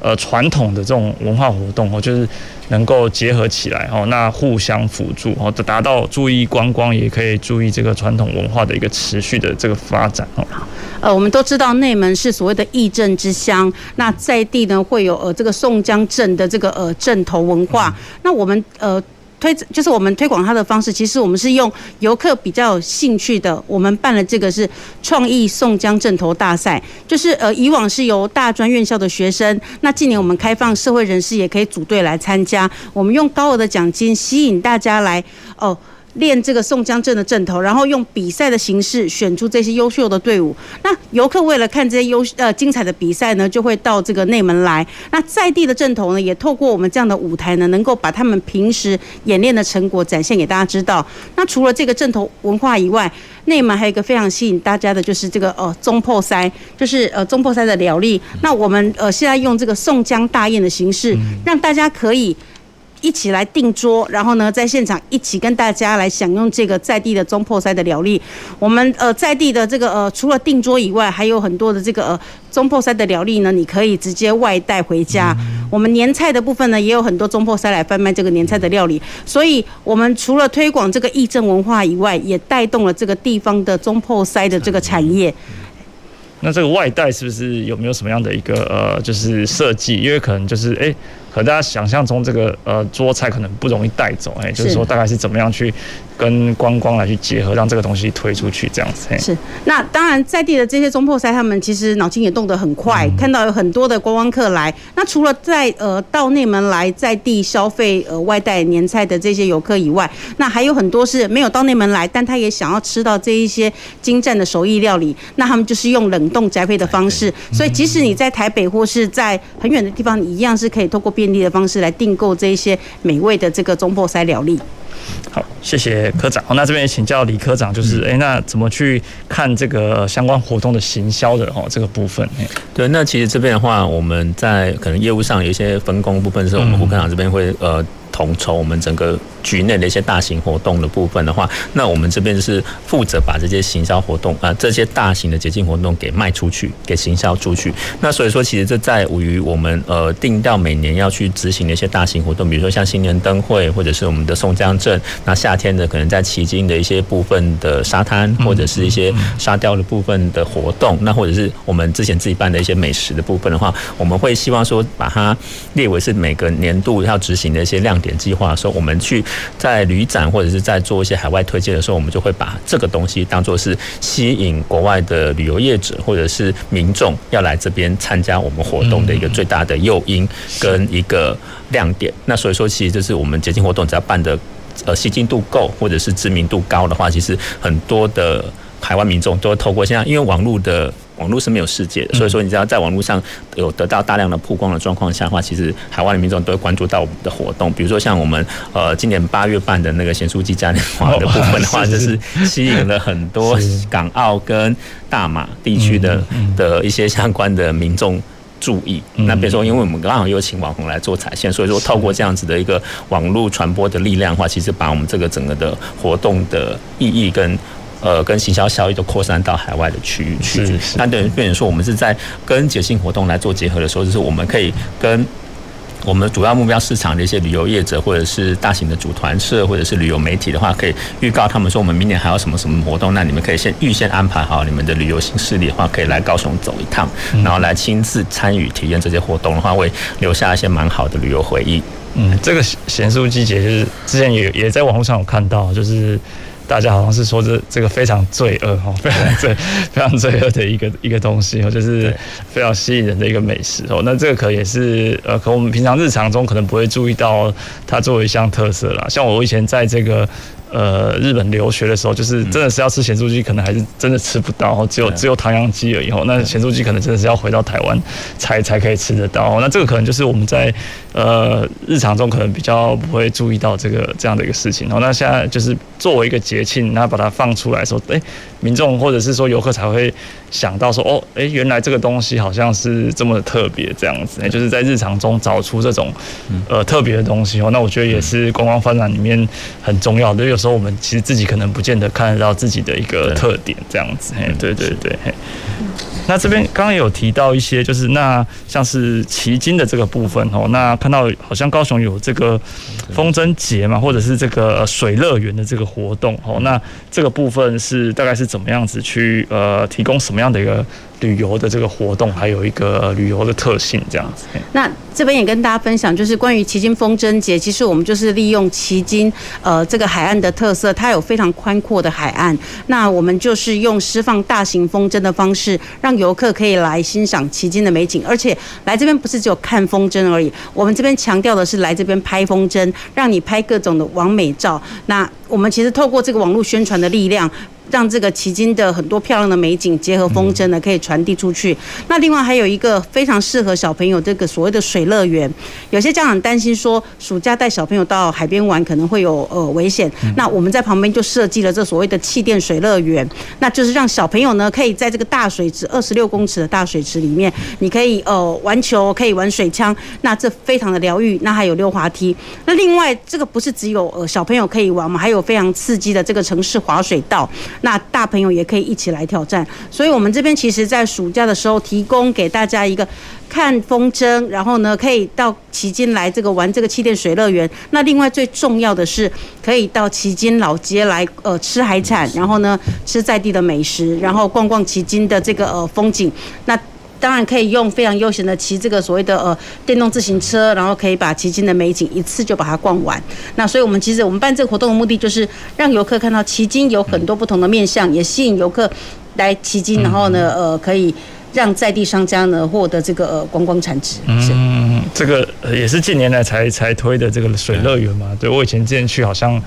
呃传统的这种文化活动哦，就是能够结合起来哦，那互相辅助哦，达到注意观光也可以注意这个传统文化的一个持续的这个发展哦。呃，我们都知道内门是所谓的义镇之乡，那在地呢会有呃这个宋江镇的这个呃镇头文化，嗯、那我们呃。推就是我们推广它的方式，其实我们是用游客比较有兴趣的，我们办了这个是创意宋江镇头大赛，就是呃以往是由大专院校的学生，那今年我们开放社会人士也可以组队来参加，我们用高额的奖金吸引大家来哦。练这个宋江阵的阵头，然后用比赛的形式选出这些优秀的队伍。那游客为了看这些优呃精彩的比赛呢，就会到这个内门来。那在地的阵头呢，也透过我们这样的舞台呢，能够把他们平时演练的成果展现给大家知道。那除了这个阵头文化以外，内门还有一个非常吸引大家的，就是这个呃中破塞，就是呃中破塞的料理。那我们呃现在用这个宋江大宴的形式，让大家可以。一起来订桌，然后呢，在现场一起跟大家来享用这个在地的中破塞的料理。我们呃在地的这个呃除了订桌以外，还有很多的这个呃中破塞的料理呢，你可以直接外带回家。嗯、我们年菜的部分呢，也有很多中破塞来贩卖这个年菜的料理。所以，我们除了推广这个义政文化以外，也带动了这个地方的中破塞的这个产业。那这个外带是不是有没有什么样的一个呃，就是设计？因为可能就是哎。诶可大家想象中这个呃桌菜可能不容易带走，哎，就是说大概是怎么样去跟观光来去结合，让这个东西推出去这样子。是，那当然在地的这些中破塞，他们其实脑筋也动得很快，嗯、看到有很多的观光客来。那除了在呃到内门来在地消费呃外带年菜的这些游客以外，那还有很多是没有到内门来，但他也想要吃到这一些精湛的手艺料理。那他们就是用冷冻宅配的方式，所以即使你在台北或是在很远的地方，你一样是可以透过便利的方式来订购这一些美味的这个中破塞料理。好，谢谢科长。那这边也请教李科长，就是哎、欸，那怎么去看这个相关活动的行销的哦这个部分？对，那其实这边的话，我们在可能业务上有一些分工部分，是我们胡科长这边会呃。统筹我们整个局内的一些大型活动的部分的话，那我们这边是负责把这些行销活动啊，这些大型的节庆活动给卖出去，给行销出去。那所以说，其实这在于我们呃定调每年要去执行的一些大型活动，比如说像新年灯会，或者是我们的宋江镇。那夏天的可能在旗津的一些部分的沙滩，或者是一些沙雕的部分的活动，那或者是我们之前自己办的一些美食的部分的话，我们会希望说把它列为是每个年度要执行的一些亮点。计划说，我们去在旅展或者是在做一些海外推荐的时候，我们就会把这个东西当做是吸引国外的旅游业者或者是民众要来这边参加我们活动的一个最大的诱因跟一个亮点。那所以说，其实就是我们节庆活动只要办的呃吸金度够或者是知名度高的话，其实很多的海外民众都会透过现在因为网络的。网络是没有世界的，所以说你只要在网络上有得到大量的曝光的状况下的话，其实海外的民众都会关注到我们的活动。比如说像我们呃今年八月办的那个咸酥鸡嘉年华的部分的话，就是吸引了很多港澳跟大马地区的的一些相关的民众注意。那比如说，因为我们刚好有请网红来做踩线，所以说透过这样子的一个网络传播的力量的话，其实把我们这个整个的活动的意义跟。呃，跟行销效益都扩散到海外的区域去。那等于变成说，我们是在跟节庆活动来做结合的时候，就是我们可以跟我们主要目标市场的一些旅游业者，或者是大型的组团社，或者是旅游媒体的话，可以预告他们说，我们明年还有什么什么活动，那你们可以先预先安排好你们的旅游行事历的话，可以来高雄走一趟，然后来亲自参与体验这些活动的话，会留下一些蛮好的旅游回忆。嗯，这个咸酥鸡节就是之前也也在网络上有看到，就是。大家好像是说这这个非常罪恶哈，非常罪非常罪恶的一个一个东西哦，就是非常吸引人的一个美食哦。那这个可也是呃，可我们平常日常中可能不会注意到它作为一项特色啦。像我以前在这个。呃，日本留学的时候，就是真的是要吃咸酥鸡，可能还是真的吃不到，只有只有唐扬鸡而已。那咸酥鸡可能真的是要回到台湾才才可以吃得到。那这个可能就是我们在呃日常中可能比较不会注意到这个这样的一个事情。那现在就是作为一个节庆，那把它放出来说，哎，民众或者是说游客才会想到说，哦，哎，原来这个东西好像是这么的特别这样子。就是在日常中找出这种呃特别的东西哦。那我觉得也是观光发展里面很重要的。有时候我们其实自己可能不见得看得到自己的一个特点，这样子，嘿，对对对，嘿。那这边刚刚有提到一些，就是那像是奇经的这个部分哦，那看到好像高雄有这个风筝节嘛，或者是这个水乐园的这个活动哦，那这个部分是大概是怎么样子去呃提供什么样的一个？旅游的这个活动，还有一个旅游的特性，这样子。那这边也跟大家分享，就是关于旗津风筝节，其实我们就是利用旗津呃这个海岸的特色，它有非常宽阔的海岸，那我们就是用释放大型风筝的方式，让游客可以来欣赏旗津的美景，而且来这边不是只有看风筝而已，我们这边强调的是来这边拍风筝，让你拍各种的完美照。那我们其实透过这个网络宣传的力量。让这个旗津的很多漂亮的美景结合风筝呢，可以传递出去。那另外还有一个非常适合小朋友这个所谓的水乐园，有些家长担心说暑假带小朋友到海边玩可能会有呃危险，那我们在旁边就设计了这所谓的气垫水乐园，那就是让小朋友呢可以在这个大水池二十六公尺的大水池里面，你可以呃玩球，可以玩水枪，那这非常的疗愈。那还有溜滑梯，那另外这个不是只有呃小朋友可以玩嘛，还有非常刺激的这个城市滑水道。那大朋友也可以一起来挑战，所以我们这边其实，在暑假的时候，提供给大家一个看风筝，然后呢，可以到旗津来这个玩这个气垫水乐园。那另外最重要的是，可以到旗津老街来呃吃海产，然后呢吃在地的美食，然后逛逛旗津的这个呃风景。那当然可以用非常悠闲的骑这个所谓的呃电动自行车，然后可以把旗津的美景一次就把它逛完。那所以我们其实我们办这个活动的目的就是让游客看到旗津有很多不同的面向，也吸引游客来旗津，然后呢呃可以让在地商家呢获得这个呃观光产值。嗯，这个也是近年来才才推的这个水乐园嘛。对，我以前之前去好像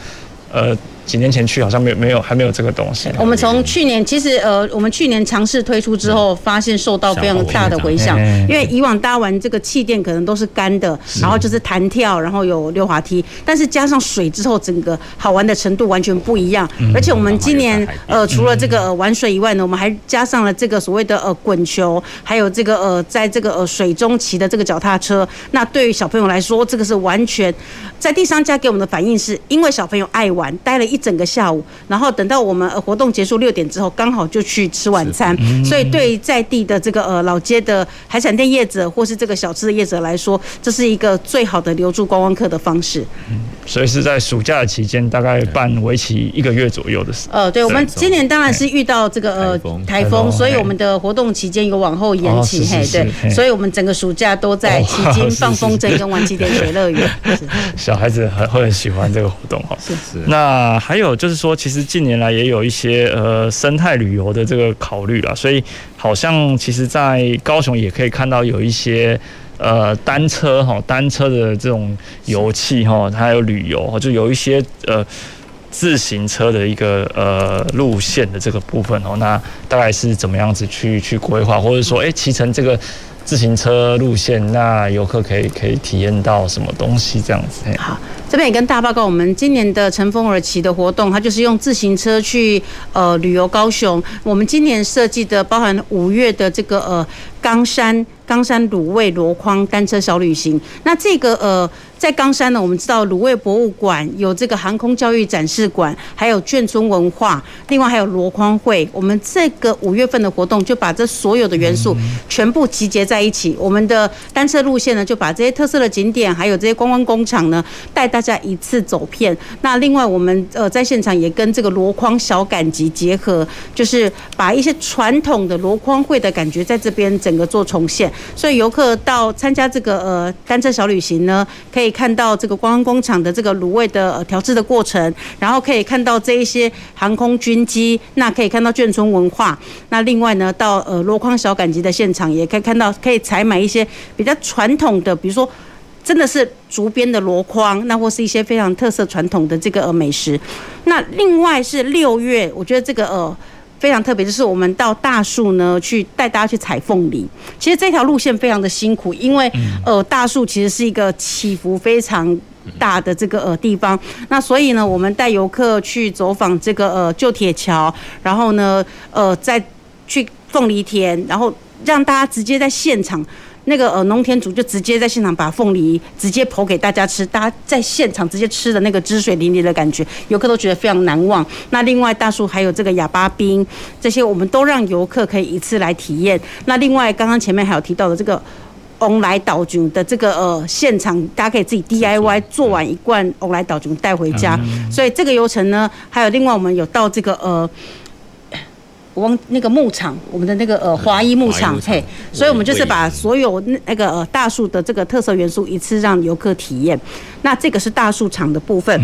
呃。几年前去好像没有没有还没有这个东西。我们从去年其实呃，我们去年尝试推出之后，发现受到非常大的回响。因为以往搭完这个气垫可能都是干的，然后就是弹跳，然后有溜滑梯，但是加上水之后，整个好玩的程度完全不一样。而且我们今年呃，除了这个玩水以外呢，我们还加上了这个所谓的呃滚球，还有这个呃在这个呃水中骑的这个脚踏车。那对于小朋友来说，这个是完全在地商家给我们的反应是，因为小朋友爱玩，待了。一整个下午，然后等到我们活动结束六点之后，刚好就去吃晚餐。所以对在地的这个呃老街的海产店业者或是这个小吃的业者来说，这是一个最好的留住观光客的方式。嗯，所以是在暑假的期间，大概办为期一个月左右的时间。呃，对，我们今年当然是遇到这个呃台风，所以我们的活动期间有往后延期。嘿，对，所以我们整个暑假都在旗津放风筝跟玩气垫水乐园。小孩子很会很喜欢这个活动哈。是是。那。还有就是说，其实近年来也有一些呃生态旅游的这个考虑了，所以好像其实，在高雄也可以看到有一些呃单车哈单车的这种游憩哈，还有旅游哈，就有一些呃自行车的一个呃路线的这个部分哦，那大概是怎么样子去去规划，或者说哎骑乘这个自行车路线，那游客可以可以体验到什么东西这样子？好，这边也跟大家报告，我们今年的乘风而起的活动，它就是用自行车去呃旅游高雄。我们今年设计的包含五月的这个呃冈山冈山卤味箩筐单车小旅行，那这个呃。在冈山呢，我们知道鲁味博物馆有这个航空教育展示馆，还有眷村文化，另外还有箩筐会。我们这个五月份的活动就把这所有的元素全部集结在一起。我们的单车路线呢，就把这些特色的景点，还有这些观光工厂呢，带大家一次走遍。那另外我们呃在现场也跟这个箩筐小赶集结合，就是把一些传统的箩筐会的感觉在这边整个做重现。所以游客到参加这个呃单车小旅行呢，可以。看到这个观光工厂的这个卤味的调制的过程，然后可以看到这一些航空军机，那可以看到眷村文化。那另外呢，到呃箩筐小赶集的现场，也可以看到可以采买一些比较传统的，比如说真的是竹编的箩筐，那或是一些非常特色传统的这个呃美食。那另外是六月，我觉得这个呃。非常特别，就是我们到大树呢，去带大家去采凤梨。其实这条路线非常的辛苦，因为呃大树其实是一个起伏非常大的这个呃地方。那所以呢，我们带游客去走访这个呃旧铁桥，然后呢呃再去凤梨田，然后让大家直接在现场。那个呃，农田主就直接在现场把凤梨直接剖给大家吃，大家在现场直接吃的那个汁水淋漓的感觉，游客都觉得非常难忘。那另外大树还有这个哑巴冰，这些我们都让游客可以一次来体验。那另外刚刚前面还有提到的这个翁来岛菌的这个呃现场，大家可以自己 DIY 做完一罐翁来岛菌带回家。所以这个流程呢，还有另外我们有到这个呃。我忘那个牧场，我们的那个呃华一牧场，嘿，所以我们就是把所有那个呃大树的这个特色元素一次让游客体验。那这个是大树场的部分。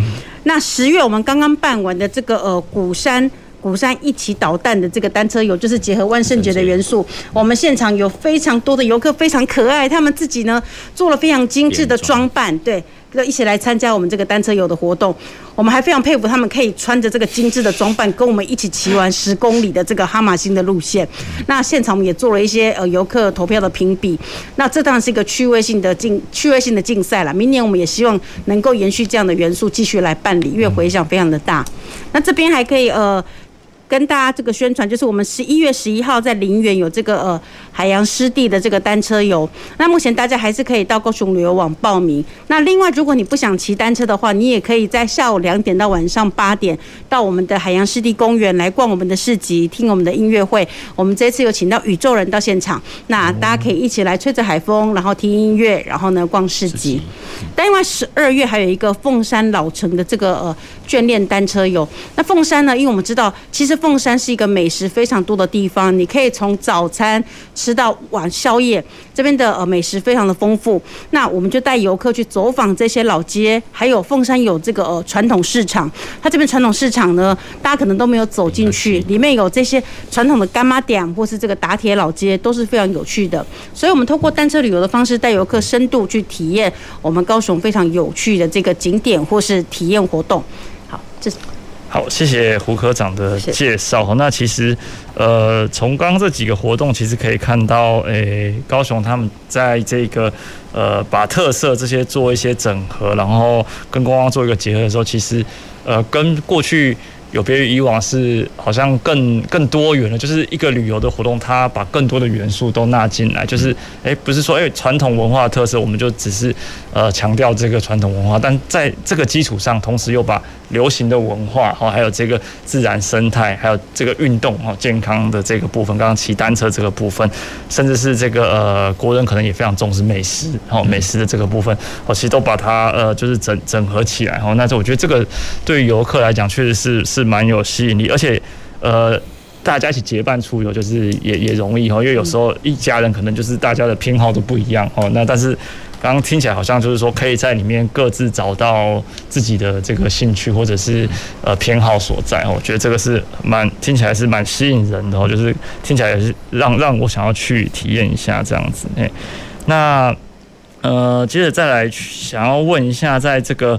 那十月我们刚刚办完的这个呃鼓山鼓山一起捣蛋的这个单车游，就是结合万圣节的元素。我们现场有非常多的游客，非常可爱，他们自己呢做了非常精致的装扮，对。要一起来参加我们这个单车游的活动，我们还非常佩服他们可以穿着这个精致的装扮，跟我们一起骑完十公里的这个哈马星的路线。那现场我们也做了一些呃游客投票的评比，那这当然是一个趣味性的竞趣味性的竞赛了。明年我们也希望能够延续这样的元素，继续来办理，因为回响非常的大。那这边还可以呃。跟大家这个宣传，就是我们十一月十一号在林园有这个呃海洋湿地的这个单车游。那目前大家还是可以到高雄旅游网报名。那另外，如果你不想骑单车的话，你也可以在下午两点到晚上八点到我们的海洋湿地公园来逛我们的市集，听我们的音乐会。我们这次有请到宇宙人到现场，那大家可以一起来吹着海风，然后听音乐，然后呢逛市集。但另外十二月还有一个凤山老城的这个呃眷恋单车游。那凤山呢，因为我们知道其实。凤山是一个美食非常多的地方，你可以从早餐吃到晚宵夜，这边的呃美食非常的丰富。那我们就带游客去走访这些老街，还有凤山有这个呃传统市场。它这边传统市场呢，大家可能都没有走进去，里面有这些传统的干妈店或是这个打铁老街，都是非常有趣的。所以，我们透过单车旅游的方式，带游客深度去体验我们高雄非常有趣的这个景点或是体验活动。好，这。好，谢谢胡科长的介绍。那其实，呃，从刚刚这几个活动，其实可以看到，诶、欸，高雄他们在这个，呃，把特色这些做一些整合，然后跟观光做一个结合的时候，其实，呃，跟过去。有别于以往是好像更更多元了，就是一个旅游的活动，它把更多的元素都纳进来，就是诶，不是说诶传统文化特色，我们就只是呃强调这个传统文化，但在这个基础上，同时又把流行的文化，哈，还有这个自然生态，还有这个运动哈健康的这个部分，刚刚骑单车这个部分，甚至是这个呃国人可能也非常重视美食，哈美食的这个部分，我其实都把它呃就是整整合起来，哈，那这我觉得这个对游客来讲，确实是。是蛮有吸引力，而且，呃，大家一起结伴出游，就是也也容易哈，因为有时候一家人可能就是大家的偏好都不一样哦。那但是刚刚听起来好像就是说，可以在里面各自找到自己的这个兴趣或者是呃偏好所在哦。我觉得这个是蛮听起来是蛮吸引人的哦，就是听起来也是让让我想要去体验一下这样子。那呃，接着再来想要问一下，在这个。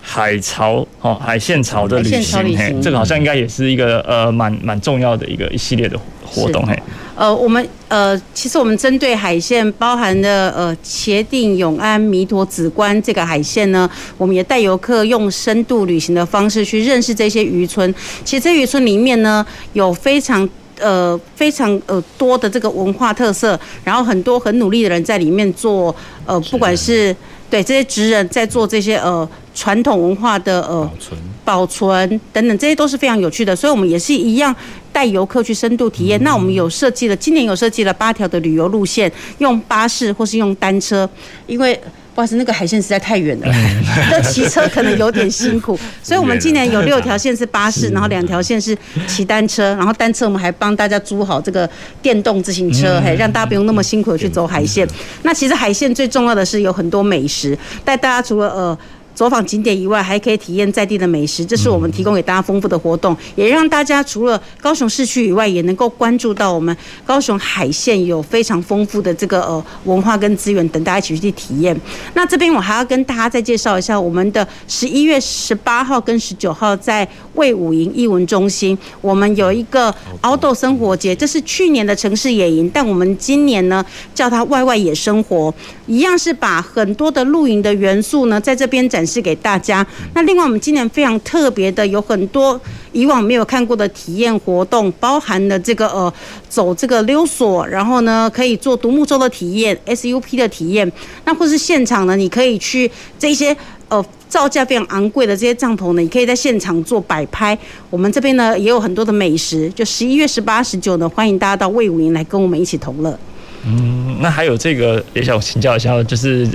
海潮哦，海线潮的旅行，嘿，这个好像应该也是一个呃蛮蛮重要的一个一系列的活动，嘿。呃，我们呃，其实我们针对海线，包含的呃茄萣、永安、弥陀、梓官这个海线呢，我们也带游客用深度旅行的方式去认识这些渔村。其实这些渔村里面呢，有非常呃非常呃多的这个文化特色，然后很多很努力的人在里面做呃，不管是对这些职人在做这些呃。传统文化的呃保存、保存等等，这些都是非常有趣的，所以我们也是一样带游客去深度体验。嗯、那我们有设计了，今年有设计了八条的旅游路线，用巴士或是用单车，因为不好意思，那个海线实在太远了，那骑车可能有点辛苦，所以我们今年有六条线是巴士，然后两条线是骑单车，然后单车我们还帮大家租好这个电动自行车，嘿，让大家不用那么辛苦的去走海线。那其实海线最重要的是有很多美食，带大家除了呃。走访景点以外，还可以体验在地的美食，这是我们提供给大家丰富的活动，也让大家除了高雄市区以外，也能够关注到我们高雄海线有非常丰富的这个呃文化跟资源，等大家一起去体验。那这边我还要跟大家再介绍一下，我们的十一月十八号跟十九号在魏武营艺文中心，我们有一个凹豆生活节，这是去年的城市野营，但我们今年呢叫它外外野生活，一样是把很多的露营的元素呢在这边展示。给大家。那另外，我们今年非常特别的，有很多以往没有看过的体验活动，包含了这个呃，走这个溜索，然后呢，可以做独木舟的体验，SUP 的体验。那或是现场呢，你可以去这些呃造价非常昂贵的这些帐篷呢，你可以在现场做摆拍。我们这边呢也有很多的美食，就十一月十八、十九呢，欢迎大家到魏武营来跟我们一起同乐。嗯，那还有这个也想请教一下，就是。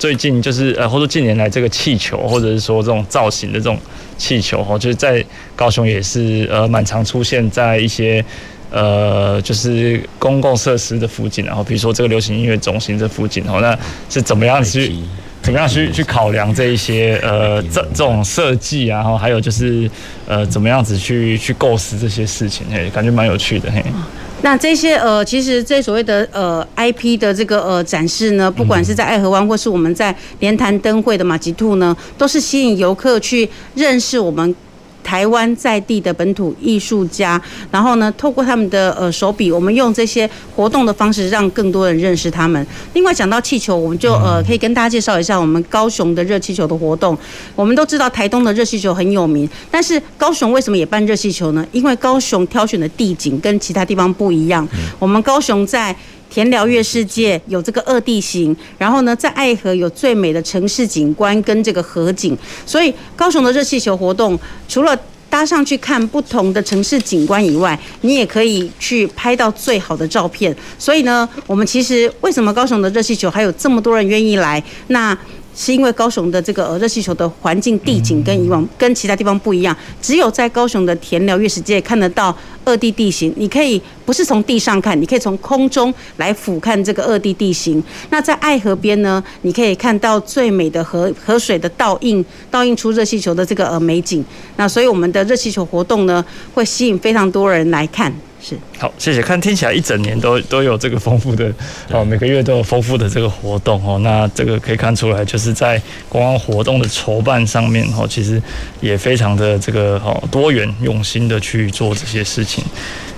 最近就是呃，或者近年来这个气球，或者是说这种造型的这种气球哈，就是在高雄也是呃蛮常出现在一些呃就是公共设施的附近，然后比如说这个流行音乐中心这附近哦，那是怎么样去怎么样去去考量这一些呃这这种设计啊，然后还有就是呃怎么样子去去构思这些事情，嘿，感觉蛮有趣的嘿。那这些呃，其实这所谓的呃 IP 的这个呃展示呢，不管是在爱河湾或是我们在莲潭灯会的马吉兔呢，都是吸引游客去认识我们。台湾在地的本土艺术家，然后呢，透过他们的呃手笔，我们用这些活动的方式，让更多人认识他们。另外讲到气球，我们就呃可以跟大家介绍一下我们高雄的热气球的活动。我们都知道台东的热气球很有名，但是高雄为什么也办热气球呢？因为高雄挑选的地景跟其他地方不一样。我们高雄在田寮月世界有这个二地形，然后呢，在爱河有最美的城市景观跟这个河景，所以高雄的热气球活动除了搭上去看不同的城市景观以外，你也可以去拍到最好的照片。所以呢，我们其实为什么高雄的热气球还有这么多人愿意来？那是因为高雄的这个呃热气球的环境地景跟以往跟其他地方不一样，只有在高雄的田寮月世界看得到二地地形。你可以不是从地上看，你可以从空中来俯瞰这个二地地形。那在爱河边呢，你可以看到最美的河河水的倒映，倒映出热气球的这个呃美景。那所以我们的热气球活动呢，会吸引非常多人来看。是好，谢谢。看听起来一整年都都有这个丰富的哦，每个月都有丰富的这个活动哦。那这个可以看出来，就是在观光活动的筹办上面哦，其实也非常的这个哦多元用心的去做这些事情。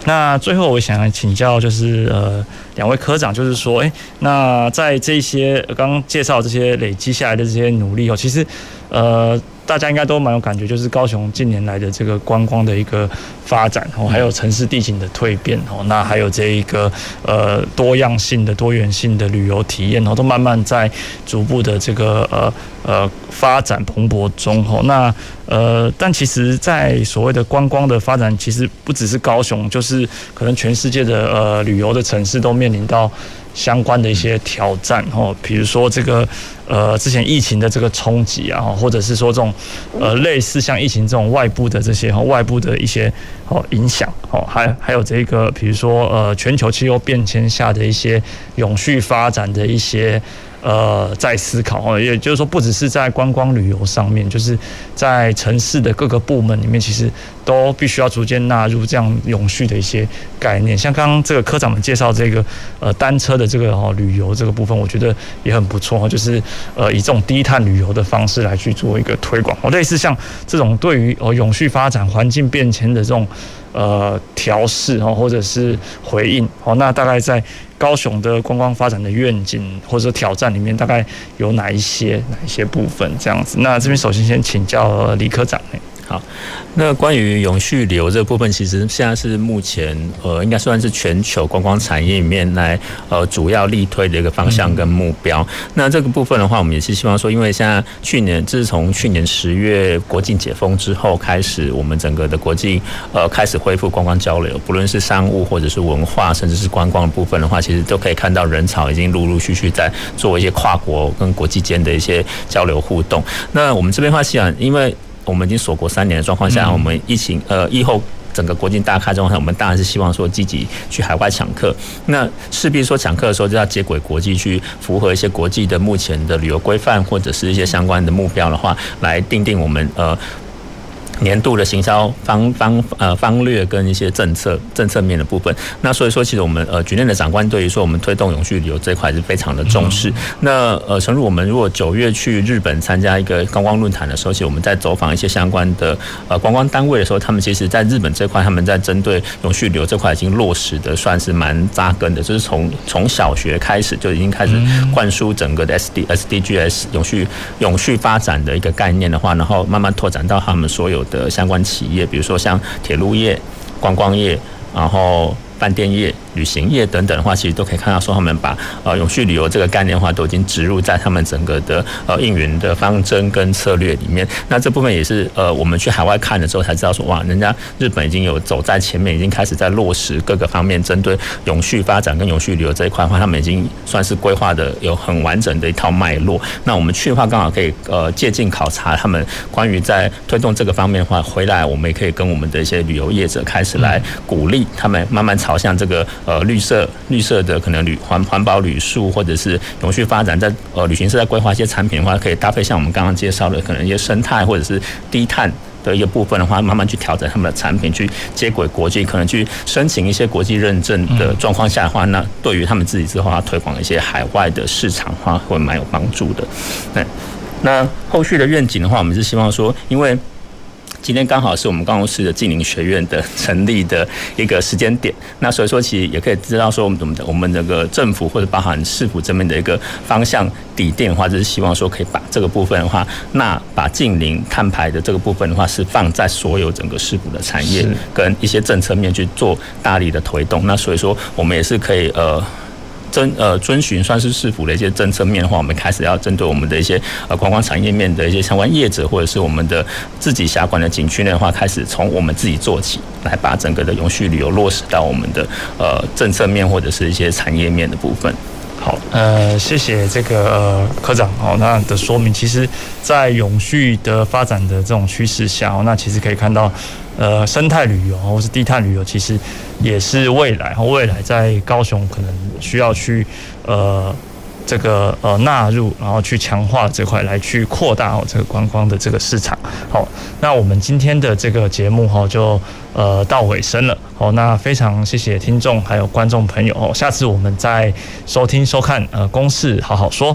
那最后我想要请教，就是呃两位科长，就是说，诶，那在这些刚刚介绍这些累积下来的这些努力哦，其实呃。大家应该都蛮有感觉，就是高雄近年来的这个观光的一个发展哦，还有城市地景的蜕变哦，那还有这一个呃多样性的多元性的旅游体验哦，都慢慢在逐步的这个呃呃发展蓬勃中哦。那呃，但其实，在所谓的观光的发展，其实不只是高雄，就是可能全世界的呃旅游的城市都面临到。相关的一些挑战哦，比如说这个呃之前疫情的这个冲击啊，或者是说这种呃类似像疫情这种外部的这些外部的一些哦影响哦，还还有这个比如说呃全球气候变迁下的一些永续发展的一些呃在思考哦，也就是说，不只是在观光旅游上面，就是在城市的各个部门里面，其实都必须要逐渐纳入这样永续的一些概念。像刚刚这个科长们介绍这个呃单车的这个哦旅游这个部分，我觉得也很不错，就是呃以这种低碳旅游的方式来去做一个推广。哦，类似像这种对于呃永续发展、环境变迁的这种。呃，调试哦，或者是回应哦，那大概在高雄的观光发展的愿景或者挑战里面，大概有哪一些哪一些部分这样子？那这边首先先请教李科长。好，那关于永续旅游这部分，其实现在是目前呃，应该算是全球观光产业里面来呃主要力推的一个方向跟目标。那这个部分的话，我们也是希望说，因为现在去年自从去年十月国境解封之后开始，我们整个的国际呃开始恢复观光交流，不论是商务或者是文化，甚至是观光的部分的话，其实都可以看到人潮已经陆陆续续在做一些跨国跟国际间的一些交流互动。那我们这边话，希望因为我们已经锁国三年的状况下，我们疫情呃疫后整个国境大开状况下，我们当然是希望说积极去海外抢客。那势必说抢客的时候就要接轨国际，去符合一些国际的目前的旅游规范或者是一些相关的目标的话，来定定我们呃。年度的行销方方呃方略跟一些政策政策面的部分，那所以说其实我们呃局内的长官对于说我们推动永续旅游这块是非常的重视。那呃诚如我们如果九月去日本参加一个观光论坛的时候，其实我们在走访一些相关的呃观光单位的时候，他们其实在日本这块他们在针对永续旅游这块已经落实的算是蛮扎根的，就是从从小学开始就已经开始灌输整个的 S D S D G S 永续永续发展的一个概念的话，然后慢慢拓展到他们所有的相关企业，比如说像铁路业、观光业，然后饭店业。旅行业等等的话，其实都可以看到说他们把呃永续旅游这个概念的话，都已经植入在他们整个的呃运营的方针跟策略里面。那这部分也是呃我们去海外看的时候才知道说，哇，人家日本已经有走在前面，已经开始在落实各个方面针对永续发展跟永续旅游这一块的话，他们已经算是规划的有很完整的一套脉络。那我们去的话，刚好可以呃借镜考察他们关于在推动这个方面的话，回来我们也可以跟我们的一些旅游业者开始来鼓励他们慢慢朝向这个。呃，绿色绿色的可能旅环环保旅宿，或者是永续发展，在呃旅行社在规划一些产品的话，可以搭配像我们刚刚介绍的，可能一些生态或者是低碳的一个部分的话，慢慢去调整他们的产品，去接轨国际，可能去申请一些国际认证的状况下的话，那对于他们自己之后要推广一些海外的市场的话，会蛮有帮助的。对，那后续的愿景的话，我们是希望说，因为。今天刚好是我们高雄市的技能学院的成立的一个时间点，那所以说其实也可以知道说我们怎么的我们这个政府或者包含市府这边的一个方向底电的话，就是希望说可以把这个部分的话，那把净零碳排的这个部分的话，是放在所有整个市府的产业跟一些政策面去做大力的推动。那所以说我们也是可以呃。遵呃遵循算是市府的一些政策面的话，我们开始要针对我们的一些呃观光产业面的一些相关业者，或者是我们的自己辖管的景区内的话，开始从我们自己做起，来把整个的永续旅游落实到我们的呃政策面或者是一些产业面的部分。好，呃，谢谢这个呃科长哦，那的说明，其实，在永续的发展的这种趋势下，那其实可以看到。呃，生态旅游或是低碳旅游，其实也是未来。未来在高雄可能需要去呃这个呃纳入，然后去强化这块，来去扩大哦这个观光的这个市场。好，那我们今天的这个节目哈就呃到尾声了。好，那非常谢谢听众还有观众朋友哦，下次我们再收听收看呃公事好好说。